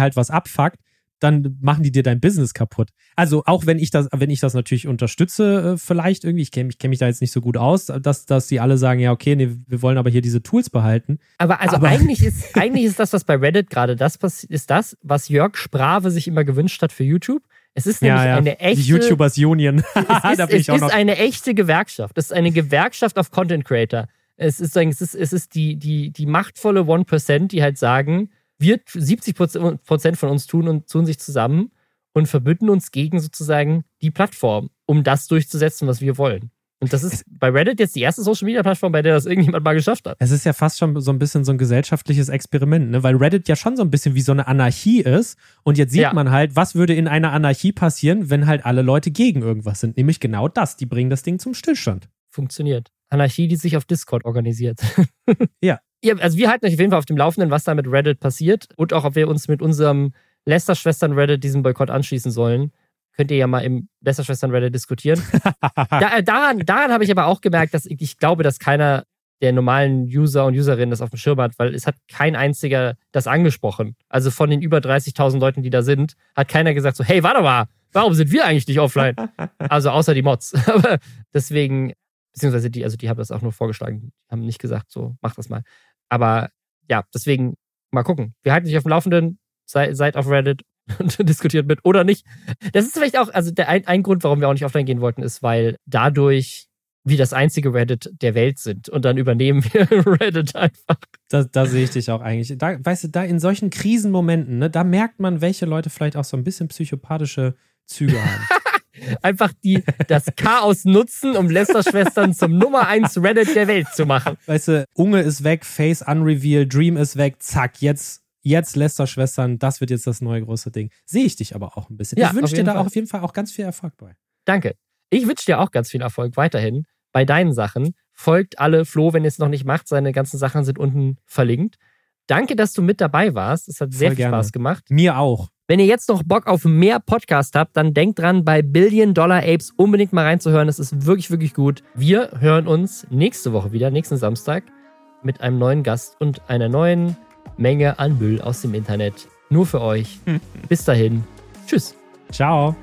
[SPEAKER 2] halt was abfuckt, dann machen die dir dein Business kaputt. Also auch wenn ich das, wenn ich das natürlich unterstütze, äh, vielleicht irgendwie, ich kenne mich, kenn mich da jetzt nicht so gut aus, dass, dass die alle sagen, ja, okay, nee, wir wollen aber hier diese Tools behalten.
[SPEAKER 1] Aber also
[SPEAKER 2] Aber-
[SPEAKER 1] eigentlich ist eigentlich ist das, was bei Reddit gerade das pass- ist das, was Jörg Sprave sich immer gewünscht hat für YouTube. Es ist nämlich eine echte
[SPEAKER 2] die YouTubers Union.
[SPEAKER 1] es
[SPEAKER 2] da
[SPEAKER 1] ist,
[SPEAKER 2] bin
[SPEAKER 1] es
[SPEAKER 2] ich auch
[SPEAKER 1] ist eine echte Gewerkschaft. Es ist eine Gewerkschaft auf Content Creator. Es ist, es ist, es ist die, die, die machtvolle 1%, die halt sagen, wir 70 Prozent von uns tun und tun sich zusammen und verbünden uns gegen sozusagen die Plattform, um das durchzusetzen, was wir wollen. Und das ist bei Reddit jetzt die erste Social Media Plattform, bei der das irgendjemand mal geschafft hat.
[SPEAKER 2] Es ist ja fast schon so ein bisschen so ein gesellschaftliches Experiment, ne? weil Reddit ja schon so ein bisschen wie so eine Anarchie ist. Und jetzt sieht
[SPEAKER 1] Ja.
[SPEAKER 2] man halt, was würde in einer Anarchie passieren, wenn halt alle Leute gegen irgendwas sind. Nämlich genau das. Die bringen das Ding zum Stillstand.
[SPEAKER 1] Funktioniert. Anarchie, die sich auf Discord organisiert.
[SPEAKER 2] Ja.
[SPEAKER 1] Ja. Also wir halten euch auf jeden Fall auf dem Laufenden, was da mit Reddit passiert und auch, ob wir uns mit unserem Lester-Schwestern-Reddit diesem Boykott anschließen sollen. Könnt ihr ja mal im Lester-Schwestern-Reddit diskutieren. da, äh, daran daran habe ich aber auch gemerkt, dass ich, ich glaube, dass keiner der normalen User und Userinnen das auf dem Schirm hat, weil es hat kein einziger das angesprochen. Also von den über 30.000 Leuten, die da sind, hat keiner gesagt so, hey, warte mal, warum sind wir eigentlich nicht offline? Also außer die Mods. Aber deswegen, beziehungsweise die, also die haben das auch nur vorgeschlagen, die haben nicht gesagt, so, mach das mal. Aber ja, deswegen mal gucken. Wir halten dich auf dem Laufenden, sei, seid auf Reddit und diskutiert mit oder nicht. Das ist vielleicht auch, also der ein, ein Grund, warum wir auch nicht offline gehen wollten, ist, weil dadurch wir das einzige Reddit der Welt sind und dann übernehmen wir Reddit einfach.
[SPEAKER 2] Da, da sehe ich dich auch eigentlich. Da, weißt du, da in solchen Krisenmomenten, ne, da merkt man, welche Leute vielleicht auch so ein bisschen psychopathische Züge haben.
[SPEAKER 1] Einfach die, das Chaos nutzen, um Lester-Schwestern zum Nummer 1 Reddit der Welt zu machen.
[SPEAKER 2] weißt du, Unge ist weg, Face unrevealed, Dream ist weg, zack, jetzt, jetzt Lester-Schwestern, das wird jetzt das neue große Ding. Sehe ich dich aber auch ein bisschen.
[SPEAKER 1] Ja,
[SPEAKER 2] ich wünsche dir da
[SPEAKER 1] Fall.
[SPEAKER 2] auch auf jeden Fall auch ganz viel Erfolg bei.
[SPEAKER 1] Danke. Ich wünsche dir auch ganz viel Erfolg weiterhin bei deinen Sachen. Folgt alle Flo, wenn ihr es noch nicht macht. Seine ganzen Sachen sind unten verlinkt. Danke, dass du mit dabei warst. Es hat sehr
[SPEAKER 2] Voll
[SPEAKER 1] viel
[SPEAKER 2] gerne.
[SPEAKER 1] Spaß gemacht.
[SPEAKER 2] Mir auch.
[SPEAKER 1] Wenn ihr jetzt noch Bock auf mehr Podcast habt, dann denkt dran, bei Billion Dollar Apes unbedingt mal reinzuhören. Es ist wirklich, wirklich gut. Wir hören uns nächste Woche wieder, nächsten Samstag, mit einem neuen Gast und einer neuen Menge an Müll aus dem Internet. Nur für euch. Bis dahin. Tschüss.
[SPEAKER 2] Ciao.